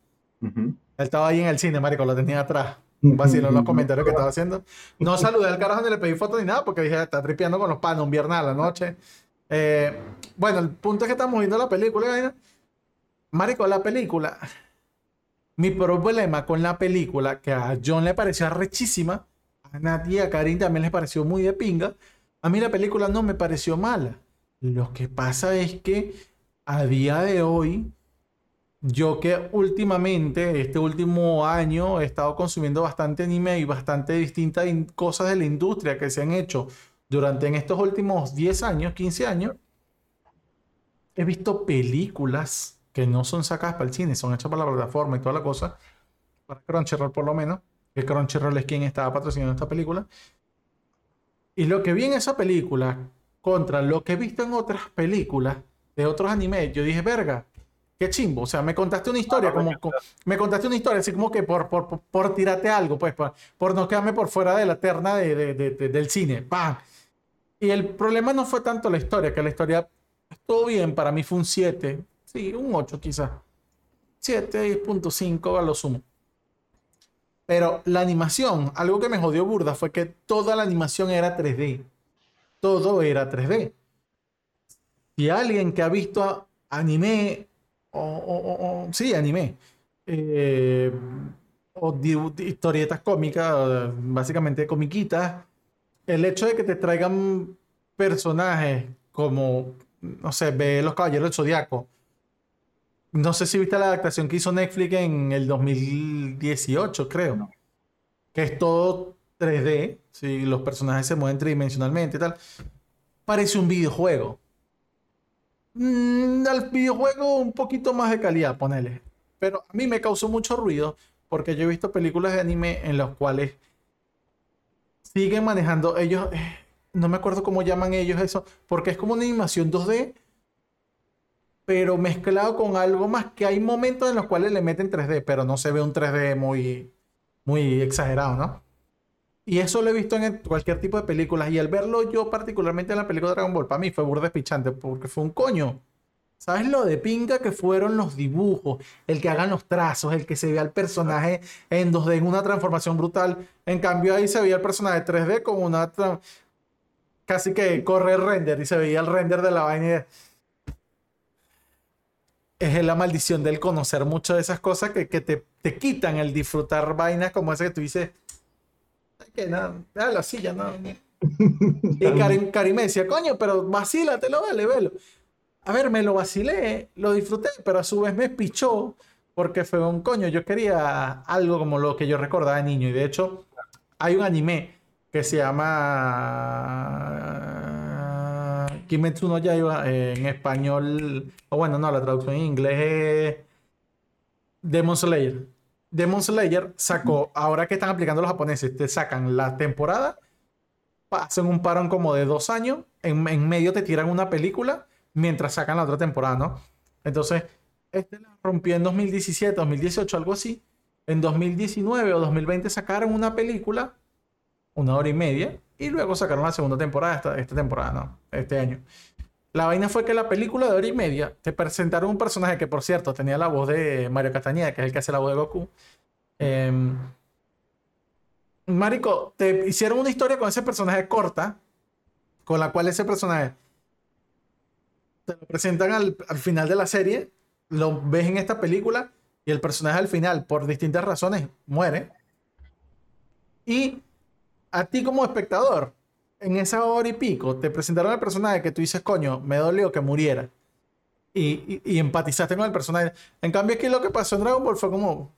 Ujú. Él estaba ahí en el cine, marico, lo tenía atrás. Vaciló los comentarios que estaba haciendo. No saludé al carajo ni le pedí foto ni nada porque dije, está tripeando con los panos un viernes a la noche. Eh, bueno, el punto es que estamos viendo la película. Marico, la película. Mi problema con la película, que a John le pareció arrechísima, a Nati y a Karin también les pareció muy de pinga. A mí la película no me pareció mala. Lo que pasa es que a día de hoy, yo que últimamente, este último año, he estado consumiendo bastante anime y bastante distintas in- cosas de la industria que se han hecho durante en estos últimos 10 años, 15 años. He visto películas que no son sacadas para el cine, son hechas para la plataforma y toda la cosa, para Crunchyroll por lo menos, que Crunchyroll es quien estaba patrocinando esta película. Y lo que vi en esa película contra lo que he visto en otras películas de otros animes, yo dije, verga, qué chimbo. O sea, me contaste una historia, como, co- me contaste una historia así como que por, por, por, por tirarte algo, pues, por, por no quedarme por fuera de la terna de, de- de- de- del cine. ¡Pam! Y el problema no fue tanto la historia, que la historia estuvo bien, para mí fue un 7, sí, un 8 quizás. 7.5 a lo sumo. Pero la animación, algo que me jodió burda fue que toda la animación era 3D. Todo era 3D. Si alguien que ha visto anime, o, sí, anime, eh, o historietas cómicas, básicamente comiquitas, el hecho de que te traigan personajes como, no sé, ve Los Caballeros del Zodiaco. No sé si viste la adaptación que hizo Netflix en el 2018, creo. No. Que es todo 3D, si los personajes se mueven tridimensionalmente y tal. Parece un videojuego. Mm, al videojuego un poquito más de calidad, ponele. Pero a mí me causó mucho ruido porque yo he visto películas de anime en las cuales siguen manejando ellos, eh, no me acuerdo cómo llaman ellos eso, porque es como una animación 2D, pero mezclado con algo más que hay momentos en los cuales le meten 3D, pero no se ve un 3D muy, muy exagerado, ¿no? Y eso lo he visto en cualquier tipo de películas. Y al verlo yo, particularmente en la película Dragon Ball, para mí fue burda despichante, porque fue un coño. ¿Sabes lo de pinga que fueron los dibujos? El que hagan los trazos, el que se vea el personaje en 2D, en una transformación brutal. En cambio, ahí se veía el personaje 3D con una. Casi que corre el render y se veía el render de la vaina. y Es la maldición del conocer mucho de esas cosas que, que te, te quitan el disfrutar vainas como esa que tú dices. "Ay, Que nada, déjalo así, ya no. <laughs> Y Karim, Karim me decía, coño, pero vacílatelo, vale, velo. A ver, me lo vacilé, lo disfruté, pero a su vez me pichó porque fue un coño. Yo quería algo como lo que yo recordaba de niño. Y de hecho, hay un anime que se llama Kimetsu no Yaiba eh, en español. O bueno, no, la traducción en inglés es Demon Slayer. Demon Slayer sacó, ahora que están aplicando los japoneses, te sacan la temporada, hacen un parón como de dos años, en, en medio te tiran una película mientras sacan la otra temporada, ¿no? Entonces, este la rompió en 2017, 2018, algo así. En 2019 o 2020 sacaron una película, una hora y media, y luego sacaron la segunda temporada, esta, esta temporada, ¿no? Este año. La vaina fue que la película de hora y media te presentaron un personaje que, por cierto, tenía la voz de Mario Castañeda, que es el que hace la voz de Goku. Em, Marico, te hicieron una historia con ese personaje corta, con la cual ese personaje te lo presentan al, al final de la serie, lo ves en esta película y el personaje al final, por distintas razones, muere. Y a ti como espectador, en esa hora y pico, te presentaron al personaje que tú dices, coño, me dolió que muriera. Y, y- y empatizaste con el personaje. En cambio, aquí lo que pasó en Dragon Ball fue como...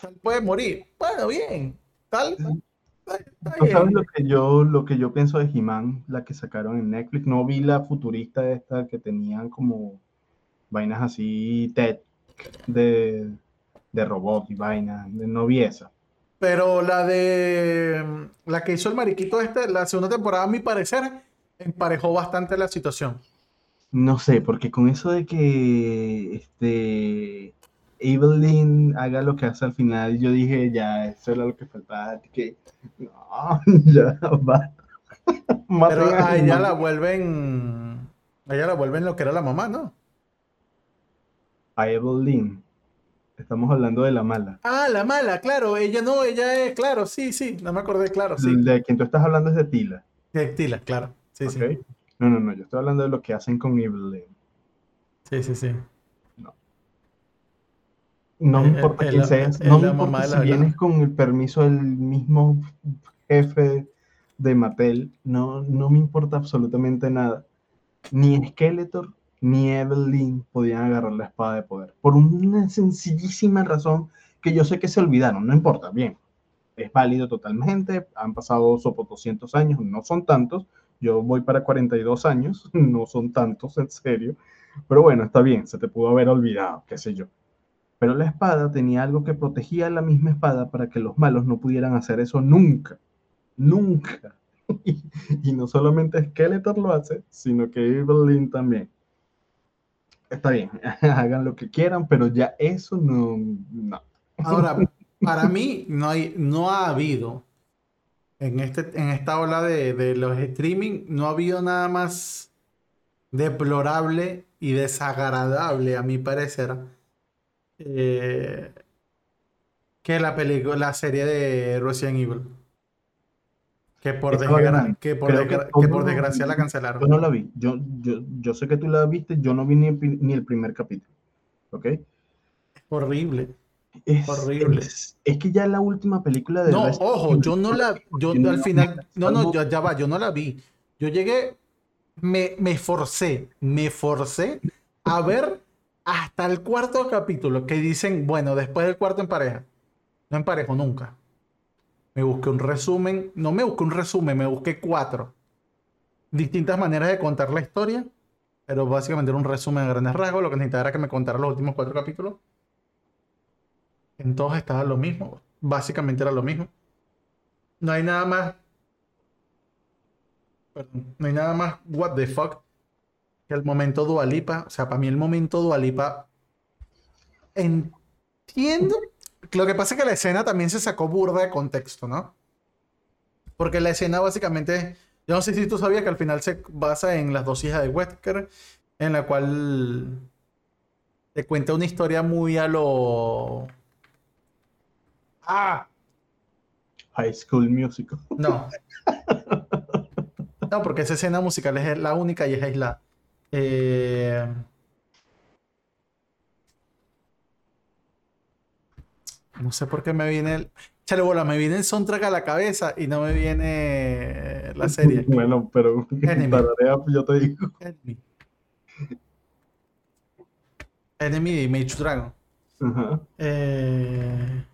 Tal puede morir. Bueno, bien. Tal... está- está ¿Tú sabes bien. lo que yo, lo que yo pienso de He-Man, la que sacaron en Netflix? No vi la futurista esta que tenían como vainas así, tech de, de robot y vainas. No vi esa. Pero la de la que hizo el mariquito este, la segunda temporada, a mi parecer, emparejó bastante la situación. No sé, porque con eso de que este Evelyn haga lo que hace al final, yo dije, ya, eso era lo que faltaba. Que, no, <laughs> ya va. <laughs> Pero a ella la vuelven. A ella la vuelven lo que era la mamá, ¿no? A Evelyn. Estamos hablando de la mala. Ah, la mala, claro. Ella no, ella es, claro, sí, sí. No me acordé, claro, sí. De quien tú estás hablando es de Tila. De Tila, claro. Sí, sí. No, no, no. Yo estoy hablando de lo que hacen con Evelyn. Sí, sí, sí. No. No me importa quién seas. No me importa si vienes con el permiso del mismo jefe de Mattel. No, no me importa absolutamente nada. Ni Skeletor ni Evelyn podían agarrar la espada de poder. Por una sencillísima razón que yo sé que se olvidaron, no importa, bien. Es válido totalmente, han pasado sopo 200 años, no son tantos, yo voy para 42 años, <laughs> no son tantos, en serio. Pero bueno, está bien, se te pudo haber olvidado, qué sé yo. Pero la espada tenía algo que protegía la misma espada para que los malos no pudieran hacer eso nunca. Nunca. <laughs> y, no solamente Skeletor lo hace, sino que Evelyn también está bien, <laughs> hagan lo que quieran, pero ya eso no, no. Ahora, para mí no, hay, no ha habido, en, este, en esta ola de, los streaming, no ha habido nada más deplorable y desagradable, a mi parecer, eh, que la película, la serie de Resident Evil. Que por, que por, desgracia la cancelaron. Yo no la vi. Yo, yo, yo sé que tú la viste, yo no vi ni, ni el primer capítulo. ¿Ok? Horrible. Es, horrible. Es, que ya la última película de. No, ojo, yo no la. Yo al final. No, no, ya, ya va, yo no la vi. Yo llegué. Me, me forcé, me forcé a ver hasta el cuarto capítulo que dicen, bueno, después del cuarto en pareja. No en pareja nunca. Me busqué un resumen, no me busqué un resumen, me busqué cuatro distintas maneras de contar la historia, pero básicamente era un resumen a grandes rasgos. Lo que necesitaba era que me contara los últimos cuatro capítulos. En todos estaba lo mismo, básicamente era lo mismo. No hay nada más. Perdón, no hay nada más what the fuck que el momento Dualipa. O sea, para mí el momento Dualipa. Entiendo lo que pasa es que la escena también se sacó burda de contexto, ¿no? Porque la escena básicamente, yo no sé si tú sabías que al final se basa en las dos hijas de Wesker, en la cual te cuenta una historia muy a lo... Ah. High School Musical. No. <laughs> No, porque esa escena musical es la única y es aislada. Eh... No sé por qué me viene el. Chale bola, me viene el soundtrack a la cabeza y no me viene la serie. <laughs> Bueno, pero para <laughs> yo te digo. Enemy. Enemy de Mage Dragon. Ajá. Eh...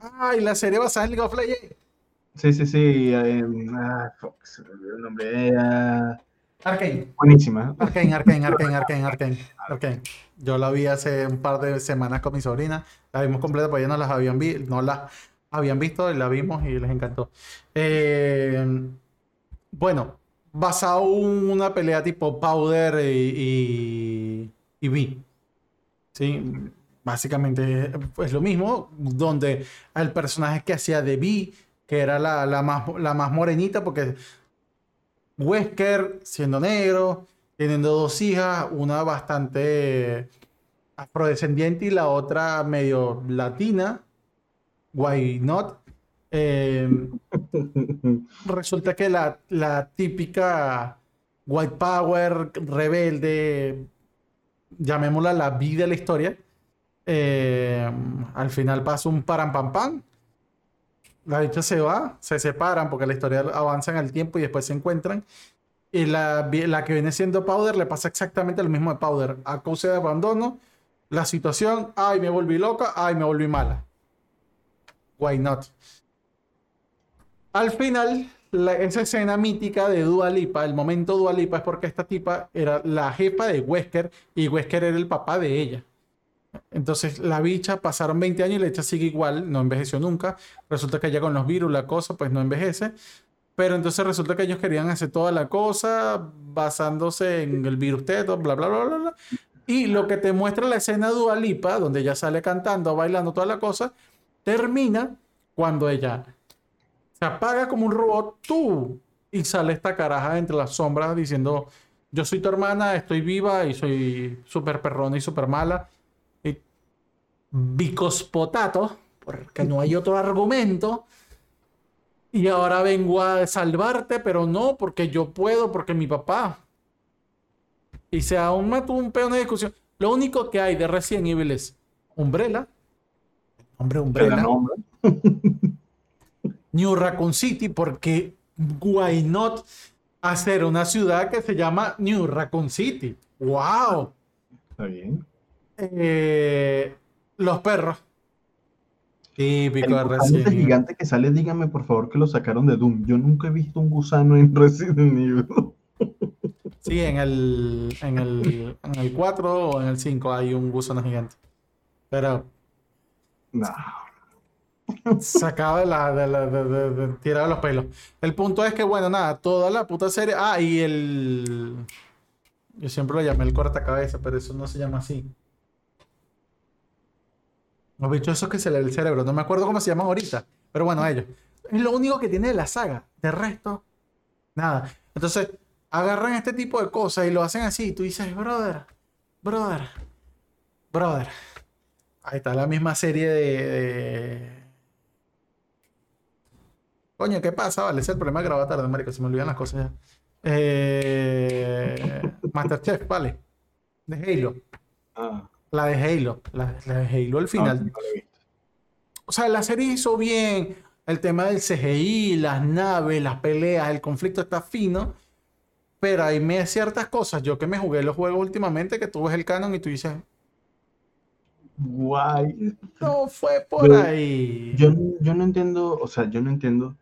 Ah, y la serie basada en League of Legends. Sí, sí, sí. Ah, Fox, el nombre. era... Arkane. Buenísima. Arkane, Arkane, Arkane, Arkane, Arkane, Arkane. Yo la vi hace un par de semanas con mi sobrina. La vimos completa, porque ellos no las habían, visto, no las habían visto, y la vimos y les encantó. Eh, bueno, basado en una pelea tipo Powder y, y, y ¿Sí? Básicamente es lo mismo, donde el personaje que hacía de B, que era la, la, más, la más morenita, porque Wesker siendo negro, teniendo dos hijas, una bastante afrodescendiente y la otra medio latina, why not? Em, <laughs> resulta que la, la, típica white power rebelde, llamémosla la vida de la historia, em, al final pasa un param pam pam. La dicha se va, se separan porque la historia avanza en el tiempo y después se encuentran. Y la, la que viene siendo Powder le pasa exactamente lo mismo de Powder. A causa de abandono, la situación, ay, me volví loca, ay, me volví mala. Why not? Al final, esa escena mítica de Dua Lipa, el momento Dua Lipa es porque esta tipa era la jefa de Wesker y Wesker era el papá de ella. Entonces la bicha pasaron 20 años y la bicha sigue igual, no envejeció nunca. Resulta que ya con los virus, la cosa, pues no envejece. Pero entonces resulta que ellos querían hacer toda la cosa basándose en el virus teto, bla, bla, bla, bla, bla. Y lo que te muestra la escena Dualipa, donde ella sale cantando, bailando, toda la cosa, termina cuando ella se apaga como un robot, tú, y sale esta caraja entre las sombras diciendo, yo soy tu hermana, estoy viva y soy súper perrona y súper mala. Bicos potato, porque no hay otro argumento. Y ahora vengo a salvarte, pero no, porque yo puedo, porque mi papá. Y se aún mató un peón de discusión. Lo único que hay de Resident Evil es Umbrella. Hombre, Umbrella. New Raccoon City, porque why not hacer una ciudad que se llama New Raccoon City? ¡Wow! Está bien. Eh, los perros. Típico de gusano Resident Evil. gigante que sale, dígame por favor que lo sacaron de Doom. Yo nunca he visto un gusano en <laughs> Resident Evil. Sí, en el, en el, en el 4 o en el 5 hay un gusano gigante. Pero No. sacado de la, de la, de, de- de- tirado de los pelos. El punto es que, bueno, nada, toda la puta serie. Ah, y el. Yo siempre lo llamé el cortacabeza, pero eso no se llama así. Los bichos esos que se le ve el cerebro. No me acuerdo cómo se llaman ahorita. Pero bueno, ellos. Es lo único que tiene de la saga. De resto, nada. Entonces, agarran este tipo de cosas y lo hacen así. Y tú dices, brother, brother, brother. Ahí está la misma serie de, de- Coño, ¿qué pasa? Vale, ese es el problema de grabar tarde, marico. Se me olvidan las cosas ya. Eh... <laughs> Masterchef, vale. De Halo. Ah, La de Halo. La, la de Halo al final. no, no lo he visto. O sea, la serie hizo bien. El tema del CGI, las naves, las peleas, el conflicto está fino. Pero hay me- ciertas cosas. Yo que me jugué los juegos últimamente, que tú ves el canon y tú dices, Guay. no fue por ahí. Yo, yo no entiendo, o sea, yo no entiendo.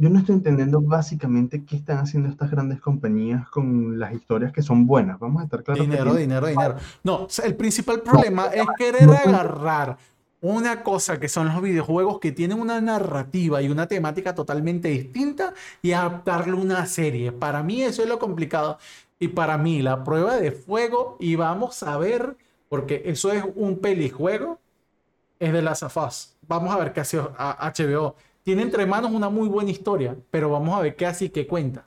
Yo no estoy entendiendo básicamente qué están haciendo estas grandes compañías con las historias que son buenas. Vamos a estar claros que Dinero, tienen- dinero, dinero. No, el principal problema es querer no agarrar una cosa que son los videojuegos que tienen una narrativa y una temática totalmente distinta y adaptarle una serie. Para mí eso es lo complicado. Y para mí la prueba de fuego, y vamos a ver, porque eso es un pelijuego, es de Last of Us. Vamos a ver qué hace HBO. Tiene entre manos una muy buena historia, pero vamos a ver qué hace y qué cuenta.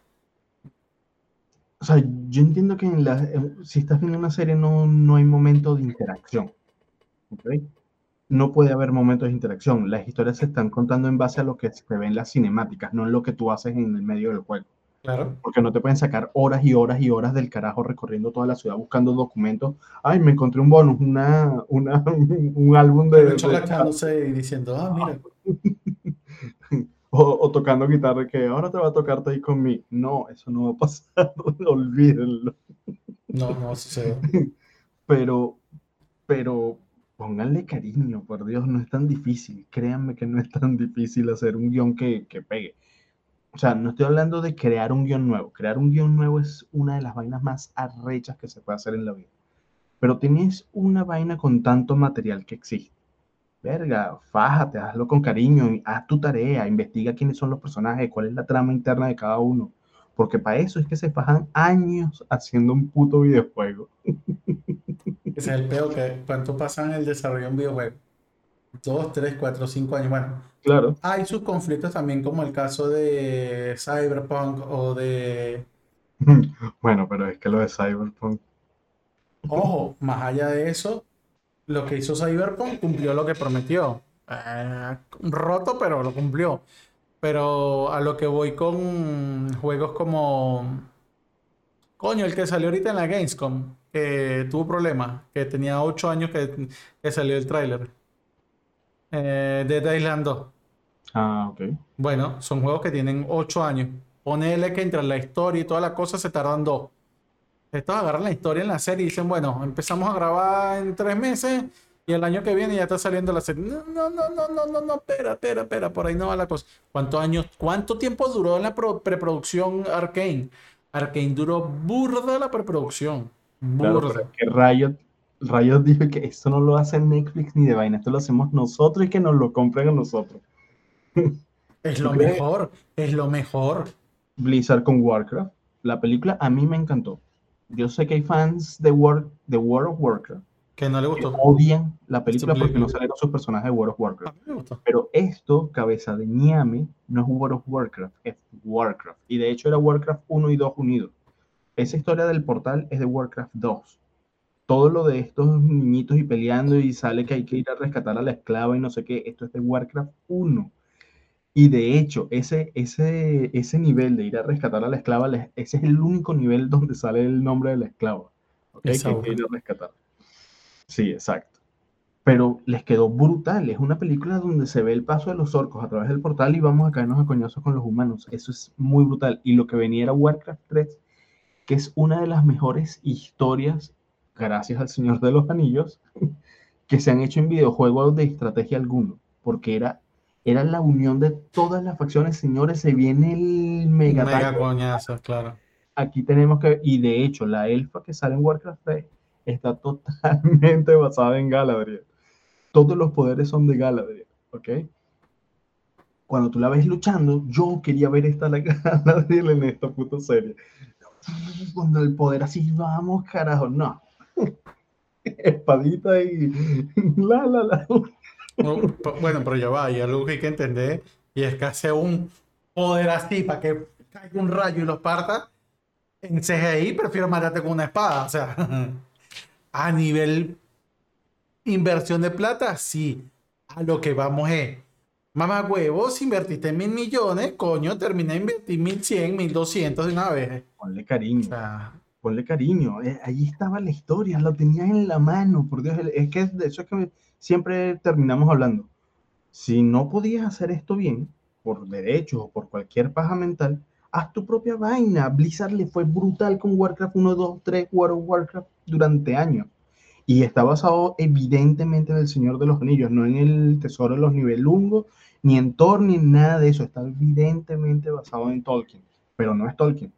O sea, yo entiendo que en la, si estás viendo una serie no, no hay momento de interacción. ¿ok? No puede haber momentos de interacción. Las historias se están contando en base a lo que se ve en las cinemáticas, no en lo que tú haces en el medio del juego. Claro. Porque no te pueden sacar horas y horas y horas del carajo recorriendo toda la ciudad buscando documentos. Ay, me encontré un bonus, una, una, <laughs> un álbum de, de- agachándose y diciendo, ah, mira. O, o tocando guitarra que ahora te va a tocar ahí conmigo. No, eso no va a pasar, <laughs> olvídenlo. No, no sucede. <laughs> Pero, pero pónganle cariño, por Dios, no es tan difícil. Créanme que no es tan difícil hacer un guion que, que pegue. O sea, no estoy hablando de crear un guion nuevo. Crear un guion nuevo es una de las vainas más arrechas que se puede hacer en la vida. Pero tienes una vaina con tanto material que existe. Verga, fájate, hazlo con cariño, haz tu tarea, investiga quiénes son los personajes, cuál es la trama interna de cada uno. Porque para eso es que se pasan años <laughs> haciendo un puto videojuego. <laughs> Ese es el peor que cuánto pasa en el desarrollo de un videojuego. Dos, tres, cuatro, cinco años. Bueno, Claro. hay sus conflictos también, como el caso de Cyberpunk o de. <laughs> Bueno, pero es que lo de Cyberpunk. Ojo, más allá de eso, lo que hizo Cyberpunk cumplió lo que prometió. Eh, roto, pero lo cumplió. Pero a lo que voy con juegos como. Coño, el que salió ahorita en la Gamescom, que tuvo problemas, que tenía 8 años que, que salió el tráiler. Eh, Dead Island 2. Ah, ok. Bueno, son juegos que tienen 8 años. Ponele que entre la historia y toda la cosa se tardan 2. Estos agarran la historia en la serie y dicen, bueno, empezamos a grabar en 3 meses y el año que viene ya está saliendo la serie. No, no, no, no, no, no, no, espera, espera, espera, por ahí no va la cosa. ¿Cuántos años, cuánto tiempo duró en la pro- preproducción Arkane? Arkane duró burda la preproducción. Claro, Burda. es que Riot, Riot dijo que esto no lo hace Netflix ni de vaina, esto lo hacemos nosotros y que nos lo compren a nosotros. <laughs> Es lo mejor, es lo mejor. Blizzard con Warcraft. La película a mí me encantó. Yo sé que hay fans de, War, de World of Warcraft Que no le que gustó. odian la película porque no salieron sus personajes de World of Warcraft. me gustó. Pero esto, cabeza de ñame, no es World of Warcraft, es Warcraft. Y de hecho era Warcraft 1 y 2 unidos. Esa historia del portal es de Warcraft 2. Todo lo de estos niñitos y peleando y sale que hay que ir a rescatar a la esclava y no sé qué, esto es de Warcraft 1. Y de hecho, ese, ese, ese nivel de ir a rescatar a la esclava, ese es el único nivel donde sale el nombre de la esclava. Que hay Esa que ir a rescatar. Sí, exacto. Pero les quedó brutal. Es una película donde se ve el paso de los orcos a través del portal y vamos a caernos a coñazos con los humanos. Eso es muy brutal. Y lo que venía era Warcraft 3, que es una de las mejores historias, gracias al Señor de los Anillos, <laughs> que se han hecho en videojuegos de estrategia alguno. Porque era, era la unión de todas las facciones. Señores, se viene el mega, Mega coñazo, claro. aquí tenemos que, y de hecho, la elfa que sale en Warcraft 3 está <laughs> totalmente basada en Galadriel. Todos los poderes son de Galadriel, ¿ok? Cuando tú la ves luchando, yo quería ver esta la <laughs> Galadriel en esta puta serie. Cuando el poder así, vamos, carajo, no. <laughs> Espadita y la, la, la. Bueno, pero ya va, hay algo que hay que entender y es que hace un poder así para que caiga un rayo y los parta. En CGI prefiero matarte con una espada. O sea, <laughs> a nivel inversión de plata, sí. A lo que vamos es, mamá huevos, invertiste mil millones, coño, terminé de invertir mil cien, mil doscientos de una vez. Ponle O cariño. sea, Ponle cariño, eh, ahí estaba la historia, lo tenías en la mano, por Dios, es que de eso es que siempre terminamos hablando. Si no podías hacer esto bien, por derechos o por cualquier paja mental, haz tu propia vaina. Blizzard le fue brutal con Warcraft 1, 2, 3, World of Warcraft durante años. Y está basado evidentemente en el Señor de los Anillos, no en el Tesoro de los Nivelungos, ni en Thor, ni en nada de eso. Está evidentemente basado en Tolkien, pero no es Tolkien.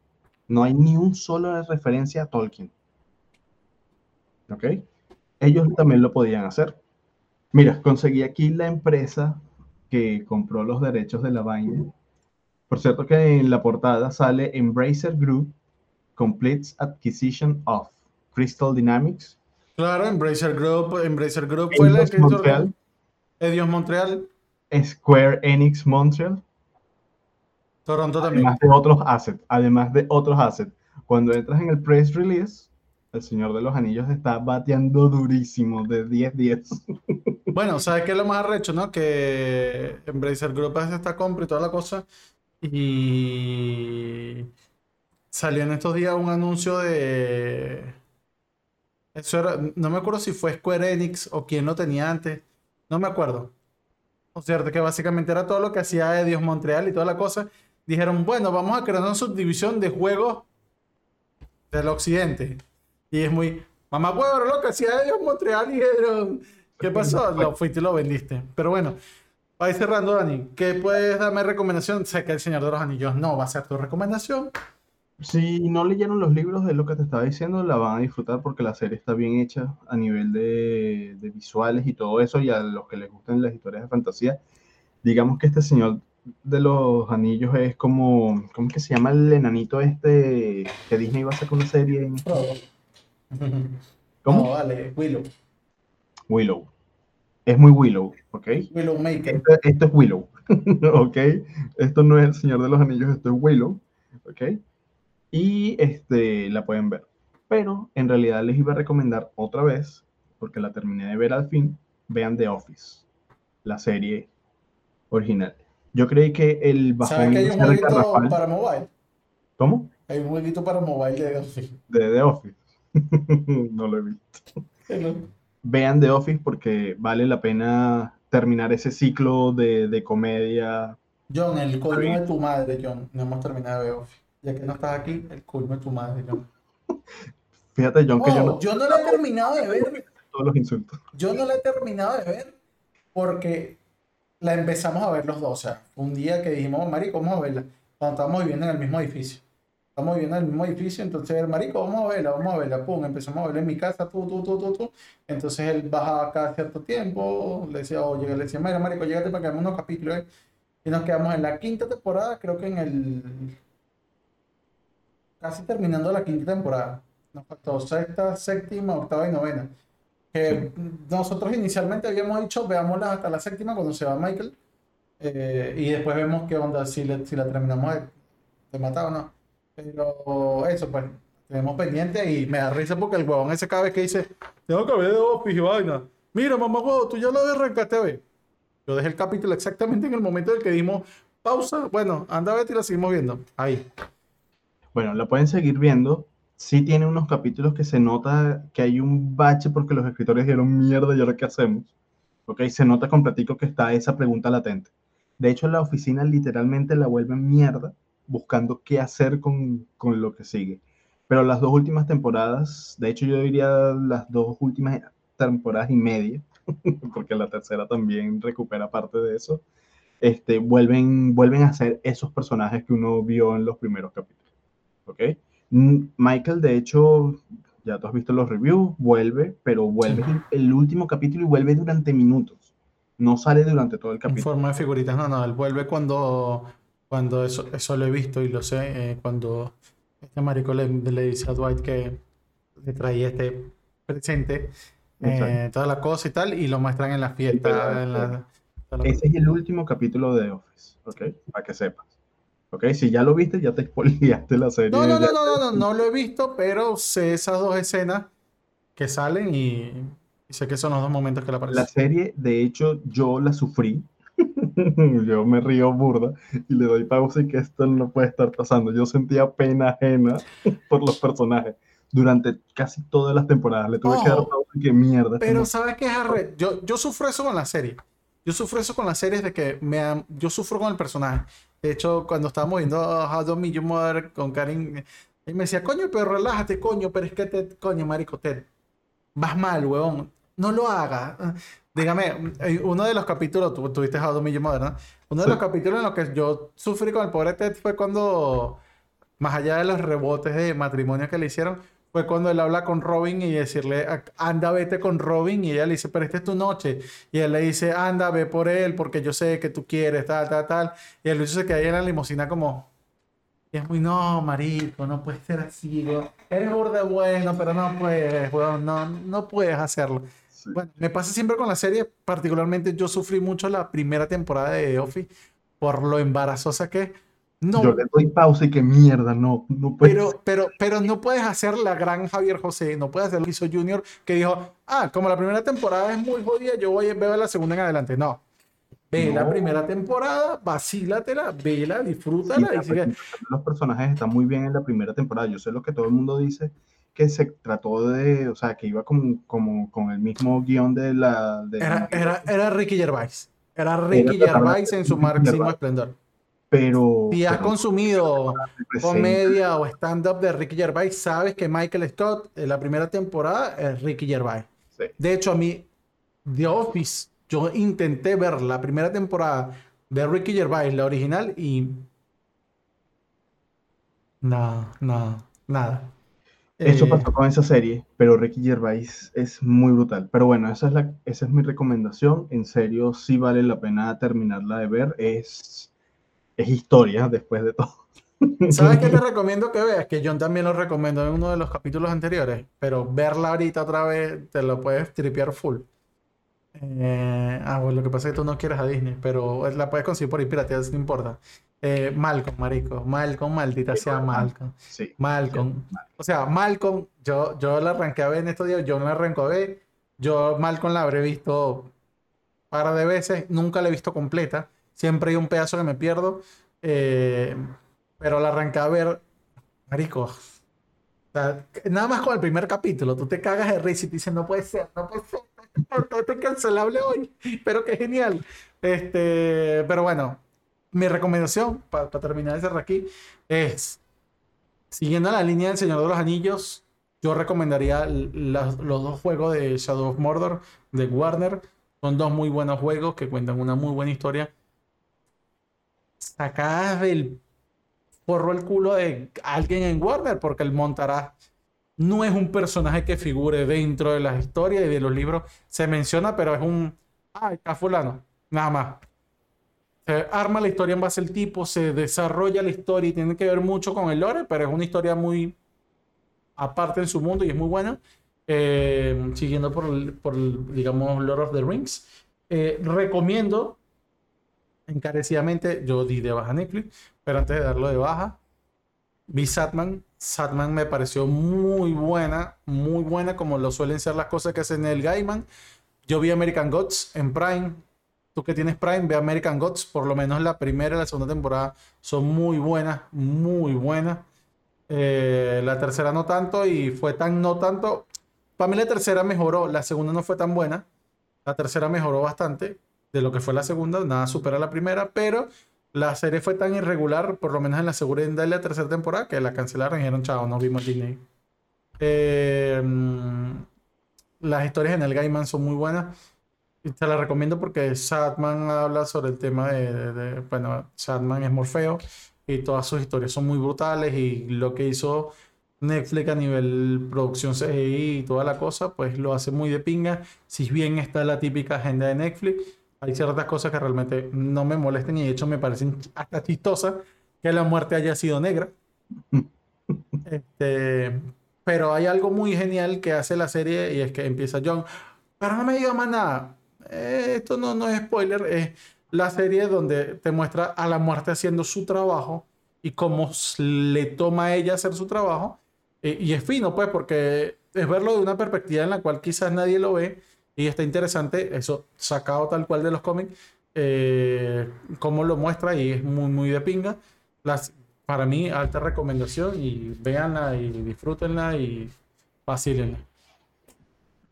No hay ni un solo referencia a Tolkien. ¿Ok? Ellos también lo podían hacer. Mira, conseguí aquí la empresa que compró los derechos de la vaina. Por cierto que en la portada sale Embracer Group completes acquisition of Crystal Dynamics, claro, Embracer Group, Embracer Group fue la que Montreal, Edios Montreal, Square Enix Montreal, Toronto también. además de otros assets, además de otros assets. Cuando entras en el press release, el Señor de los Anillos está bateando durísimo de 10-10. Bueno, ¿sabes qué es lo más arrecho, no? Que Embracer Group hace esta compra y toda la cosa. Y salió en estos días un anuncio de. Eso no me acuerdo si fue Square Enix o quién lo tenía antes. No me acuerdo. O sea, que básicamente era todo lo que hacía Edios Montreal y toda la cosa. Dijeron, bueno, vamos a crear una subdivisión de juegos del occidente. Y es muy, mamá huevo, era lo que hacía Edios Montreal y dijeron, ¿qué pasó? Lo fuiste y lo vendiste. Pero bueno, para ir cerrando, Dani, ¿qué puedes darme recomendación? Sé que El Señor de los Anillos no va a ser tu recomendación. Si no leyeron los libros de lo que te estaba diciendo, la van a disfrutar porque la serie está bien hecha a nivel de, de visuales y todo eso. Y a los que les gustan las historias de fantasía, digamos que este señor de los anillos es como, ¿cómo es que se llama el enanito este que Disney va a sacar una serie? en- <laughs> ¿Cómo? No, vale, Willow. Willow. Es muy Willow, ¿ok? Willow Maker. Esto, esto es Willow, <laughs> ¿ok? Esto no es el Señor de los Anillos, esto es Willow, ¿ok? Y este, la pueden ver. Pero en realidad les iba a recomendar otra vez, porque la terminé de ver al fin, vean The Office, la serie original. Yo creí que el bajón ¿Sabes que hay un jueguito para mobile? ¿Cómo? Hay un jueguito para mobile de Office. De The Office. <laughs> no lo he visto. Vean The Office porque vale la pena terminar ese ciclo de, de comedia. John, el colmo de tu madre, John. No hemos terminado de ver Office. Ya que no estás aquí, el colmo de tu madre, John. Fíjate, John, que yo Oh, no yo no lo he terminado de ver. todos los insultos. Yo no la he terminado de ver porque la empezamos a ver los dos. O sea, un día que dijimos, marico, vamos a verla. Cuando estábamos viviendo en el mismo edificio. Estamos viviendo en el mismo edificio, entonces el marico, vamos a verla, vamos a verla. Pum, empezamos a verla en mi casa, tú, tú, tú, tú, tú. Entonces él bajaba cada cierto tiempo, le decía, oye, le decía, mira, marico, llégate para que hagamos unos capítulos. ¿eh?". Y nos quedamos en la quinta temporada, creo que en el. casi terminando la quinta temporada. Nos faltó sexta, séptima, octava y novena. Que nosotros inicialmente habíamos dicho, veámosla hasta la séptima cuando se va Michael. eh, y después vemos qué onda, si, le- si la terminamos de, de matar o no. Pero eso, pues, tenemos pendiente y me da risa porque el huevón ese cada vez que dice, tengo que ver de Office y vaina. Mira, mamá, huevo, tú ya lo arrancaste a ver. Yo dejé el capítulo exactamente en el momento en el que dimos pausa. Bueno, anda a ver y la seguimos viendo. Ahí. Bueno, la pueden seguir viendo. Sí tiene unos capítulos que se nota que hay un bache porque los escritores dijeron mierda y ahora qué hacemos. Ok, se nota completico que está esa pregunta latente. De hecho, la oficina literalmente la vuelven mierda buscando qué hacer con, con lo que sigue. Pero las dos últimas temporadas, de hecho yo diría las dos últimas temporadas y media, <laughs> porque la tercera también recupera parte de eso, este, vuelven, vuelven a ser esos personajes que uno vio en los primeros capítulos. ¿Ok? Mm, Michael, de hecho, ya tú has visto los reviews, vuelve, pero vuelve el, el último capítulo y vuelve durante minutos. No sale durante todo el En capítulo. forma de figuritas. No, no, él vuelve cuando, cuando eso, eso lo he visto y lo sé. eh, cuando este marico le, le dice a Dwight que le traía este presente, eh, toda la cosa y tal, y lo muestran en la fiesta. en la- la- Ese es el último capítulo de The Office, ¿ok? Para que sepas. ¿Ok? Si ya lo viste, ya te <laughs> spoileaste la serie. No, no, no, no, no, no, no lo he visto, pero sé esas dos escenas que salen y, y sé que son los dos momentos que La aparecen. serie, de hecho, yo la sufrí. <laughs> yo me río burda y le doy pausa y que esto no puede estar pasando. Yo sentía pena ajena por los personajes durante casi todas las temporadas. Le tuve que dar Oh, pausa y que mierda. Pero como- ¿sabes qué es arre? Yo, yo sufro eso con la serie. Yo sufro eso con las series de que me yo sufro con el personaje. De hecho, cuando estábamos viendo How to Meet Your Mother con Karin, él me decía, coño, pero relájate, coño, pero es que te, coño, marico, te vas mal, huevón. No lo hagas. Dígame, eh, uno de los capítulos, tú tuviste How to Meet Your Mother, ¿no? Uno de Sí. los capítulos en los que yo sufrí con el pobre Ted fue cuando, más allá de los rebotes de matrimonio que le hicieron, fue cuando él habla con Robin y decirle, "A- anda, vete con Robin. Y ella le dice, pero esta es tu noche. Y él le dice, anda, ve por él, porque yo sé que tú quieres, tal, tal, tal. Y el Lucho se queda ahí en la limusina como, y es muy, no, marico, no puedes ser así, weón. Eres burde bueno, pero no puedes, weón, no, no puedes hacerlo. Sí. Bueno, me pasa siempre con la serie, particularmente yo sufrí mucho la primera temporada de The Office por lo embarazosa que es. No, Yo le doy pausa y que mierda, no, no puede pero, pero, pero no puedes hacer la gran Javier José, no puedes hacer lo que hizo Junior, que dijo, ah, como la primera temporada es muy jodida, yo voy a veo la segunda en adelante. No. Ve la No. primera temporada, vacílatela, vela, Sí, disfrútala la y sigue. los personajes está muy bien en la primera temporada. Yo sé lo que todo el mundo dice, que se trató de, o sea, que iba como, como con el mismo guion de la... De Era, era, era Ricky Gervais. Era Ricky Era Gervais en su máximo esplendor. pero... Si has pero consumido comedia o stand-up de Ricky Gervais, sabes que Michael Scott en la primera temporada es Ricky Gervais. Sí. De hecho, a mí, The Office, yo intenté ver la primera temporada de Ricky Gervais, la original, y. No, no, nada. Eso Eh, pasó con esa serie, pero Ricky Gervais es muy brutal. Pero bueno, esa es, la, esa es mi recomendación. En serio, sí vale la pena terminarla de ver. Es, es historia después de todo. <laughs> ¿Sabes qué te recomiendo que veas? Que John también lo recomendó en uno de los capítulos anteriores, pero verla ahorita otra vez te lo puedes tripear full. Eh, ah, bueno, lo que pasa es que tú no quieres a Disney, pero la puedes conseguir por ahí pirateada, no importa. Eh, Malcolm, marico. Malcolm, maldita sea Malcolm. Sí. Malcolm. O sea, Malcolm, yo, yo la arranqué a ver en estos días, yo no la arranco a ver. Yo Malcolm la habré visto un par de veces, nunca la he visto completa. Siempre hay un pedazo que me pierdo. eh, pero la arranqué a ver, marico. O sea, nada más con el primer capítulo, tú te cagas de risa y te dices, no puede ser, no puede ser. <laughs> Esto es cancelable hoy, pero qué genial. Este, pero bueno, mi recomendación para terminar de cerrar aquí es Siguiendo la línea del Señor de los Anillos, yo recomendaría los dos juegos de Shadow of Mordor de Warner. Son dos muy buenos juegos que cuentan una muy buena historia. Sacadas del forro el culo de alguien en Warner, porque el Montaraz no es un personaje que figure dentro de las historias y de los libros. Se menciona, pero es un. Ah, está fulano. Nada más. Se arma la historia en base al tipo, se desarrolla la historia y tiene que ver mucho con el lore, pero es una historia muy aparte en su mundo y es muy buena. Eh, siguiendo por, por, digamos, Lord of the Rings. Eh, recomiendo encarecidamente, yo di de baja Netflix, pero antes de darlo de baja, vi Satman. Satman me pareció muy buena, muy buena, como lo suelen ser las cosas que hace el Gaiman. Yo vi American Gods en Prime. Tú que tienes Prime, ve American Gods. Por lo menos la primera y la segunda temporada son muy buenas, muy buenas. Eh, la tercera no tanto y fue tan no tanto. Para mí la tercera mejoró, la segunda no fue tan buena. La tercera mejoró bastante de lo que fue la segunda, nada supera la primera, pero la serie fue tan irregular, por lo menos en la segunda y la tercera temporada, que la cancelaron y dijeron, chao, no vimos Disney. Eh, las historias en el Gaiman son muy buenas. Y te las recomiendo porque Sadman habla sobre el tema de, bueno, Sadman es Morfeo y todas sus historias son muy brutales y lo que hizo Netflix a nivel producción CGI y toda la cosa, pues lo hace muy de pinga. Si bien está la típica agenda de Netflix, hay ciertas cosas que realmente no me molestan y de hecho me parecen hasta chistosas que la muerte haya sido negra. <laughs> este, pero hay algo muy genial que hace la serie y es que empieza John, pero no me diga más nada. Eh, esto no, no es spoiler, es la serie donde te muestra a la muerte haciendo su trabajo y cómo le toma a ella hacer su trabajo. Eh, y es fino, pues, porque es verlo de una perspectiva en la cual quizás nadie lo ve y está interesante, eso sacado tal cual de los cómics, eh, cómo lo muestra y es muy, muy de pinga. Las, para mí, alta recomendación y véanla y disfrútenla y vacílenla.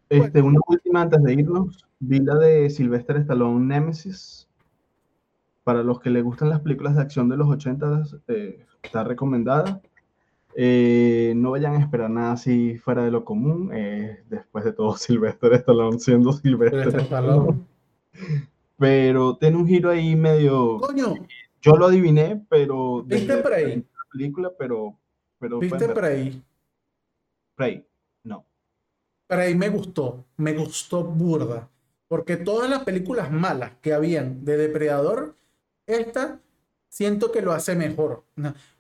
Este, una última antes de irnos, vi la de Sylvester Stallone Nemesis. Para los que les gustan las películas de acción de los 80, eh, está recomendada. Eh, no vayan a esperar nada así fuera de lo común. Eh, después de todo, <laughs> Sylvester Stallone siendo Sylvester Stallone. Pero tiene un giro ahí medio. ¡Coño! Yo lo adiviné, pero. ¿Viste Prey? La película, pero. pero ¿Viste Prey? Prey, no. Prey me gustó. Me gustó burda. Porque todas las películas malas que habían de Depredador, esta siento que lo hace mejor.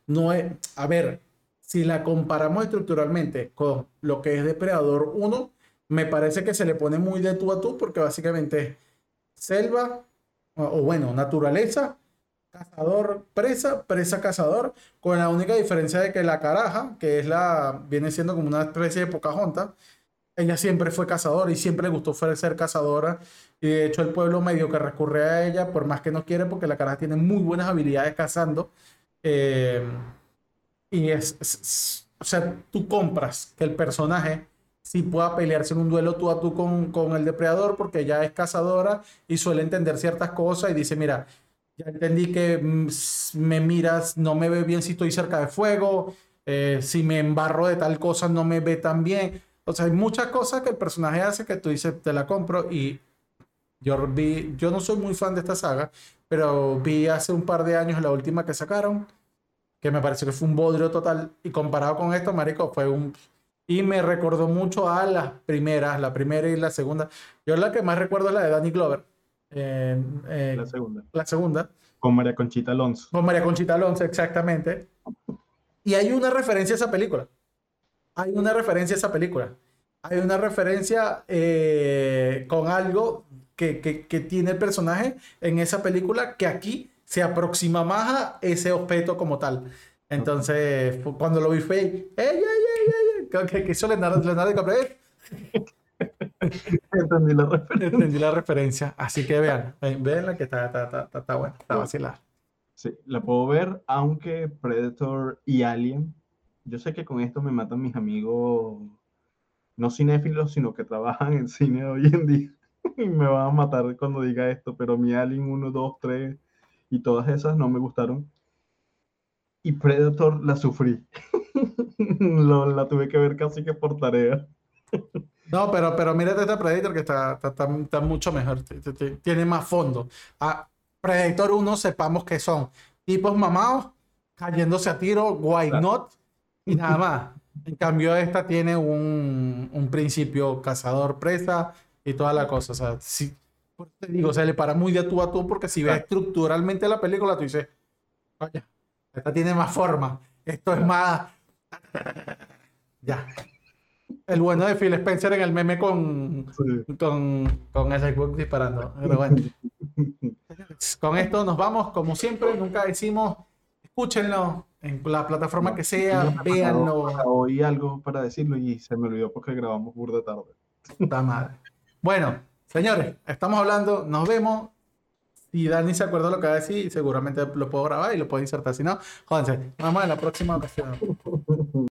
No, es. A ver, si la comparamos estructuralmente con lo que es Depredador 1, me parece que se le pone muy de tú a tú porque básicamente es selva, o, bueno, naturaleza, cazador, presa, presa, cazador, con la única diferencia de que la caraja, que es la, viene siendo como una especie de Pocahontas, ella siempre fue cazadora y siempre le gustó ser cazadora. Y de hecho el pueblo medio que recurre a ella, por más que no quiere, porque la caraja tiene muy buenas habilidades cazando. Eh, y es, o sea, tú compras que el personaje sí pueda pelearse en un duelo tú a tú con, con el depredador porque ya es cazadora y suele entender ciertas cosas y dice, mira, ya entendí que mm, me miras, no me ve bien si estoy cerca de fuego, eh, si me embarro de tal cosa no me ve tan bien. O sea, hay muchas cosas que el personaje hace que tú dices, te la compro y yo vi, yo no soy muy fan de esta saga, pero vi hace un par de años la última que sacaron que me pareció que fue un bodrio total. Y comparado con esto, marico, fue un... Y me recordó mucho a las primeras, la primera y la segunda. Yo la que más recuerdo es la de Danny Glover. la segunda. La segunda. Con María Conchita Alonso. Con María Conchita Alonso, exactamente. Y hay una referencia a esa película. Hay una referencia a esa película. Hay una referencia eh, con algo que, que, que tiene el personaje en esa película que aquí se aproxima más a ese objeto como tal. Entonces, cuando lo vi fue, ¡ey, ey, ey, ey! Que, que hizo Leonardo, Leonardo DiCaprio. <laughs> Entendí la referencia. Entendí la referencia. Así que vean, vean que está, está, está, está buena, está vacilada. Sí, la puedo ver, aunque Predator y Alien, yo sé que con esto me matan mis amigos, no cinéfilos, sino que trabajan en cine hoy en día. <laughs> Y me van a matar cuando diga esto, pero mi Alien 1, 2, 3 y todas esas no me gustaron. Y Predator la sufrí. <laughs> la tuve que ver casi que por tarea. no, pero, pero mírate este Predator que está, está, mucho mejor. Tiene más fondo. A Predator 1 sepamos que son tipos mamados cayéndose a tiro, why not, y nada más. En cambio, esta tiene un, un principio cazador-presa y toda la cosa. O sea, te digo, se le para muy de tú a tú porque si ves Claro. estructuralmente la película, tú dices, oye, esta tiene más forma, esto es más... Ya. El bueno de Phil Spencer en el meme con, Sí. con, con ese Xbox disparando. Pero bueno, <laughs> con esto nos vamos, como siempre, nunca decimos, escúchenlo en la plataforma que sea, véanlo. Oí algo para decirlo y se me olvidó porque grabamos burda tarde. Puta madre. Bueno, señores, estamos hablando, nos vemos. Si Dani se acuerda lo que va a decir, seguramente lo puedo grabar y lo puedo insertar. Si no, jódense. Nos vemos en la próxima ocasión. <laughs>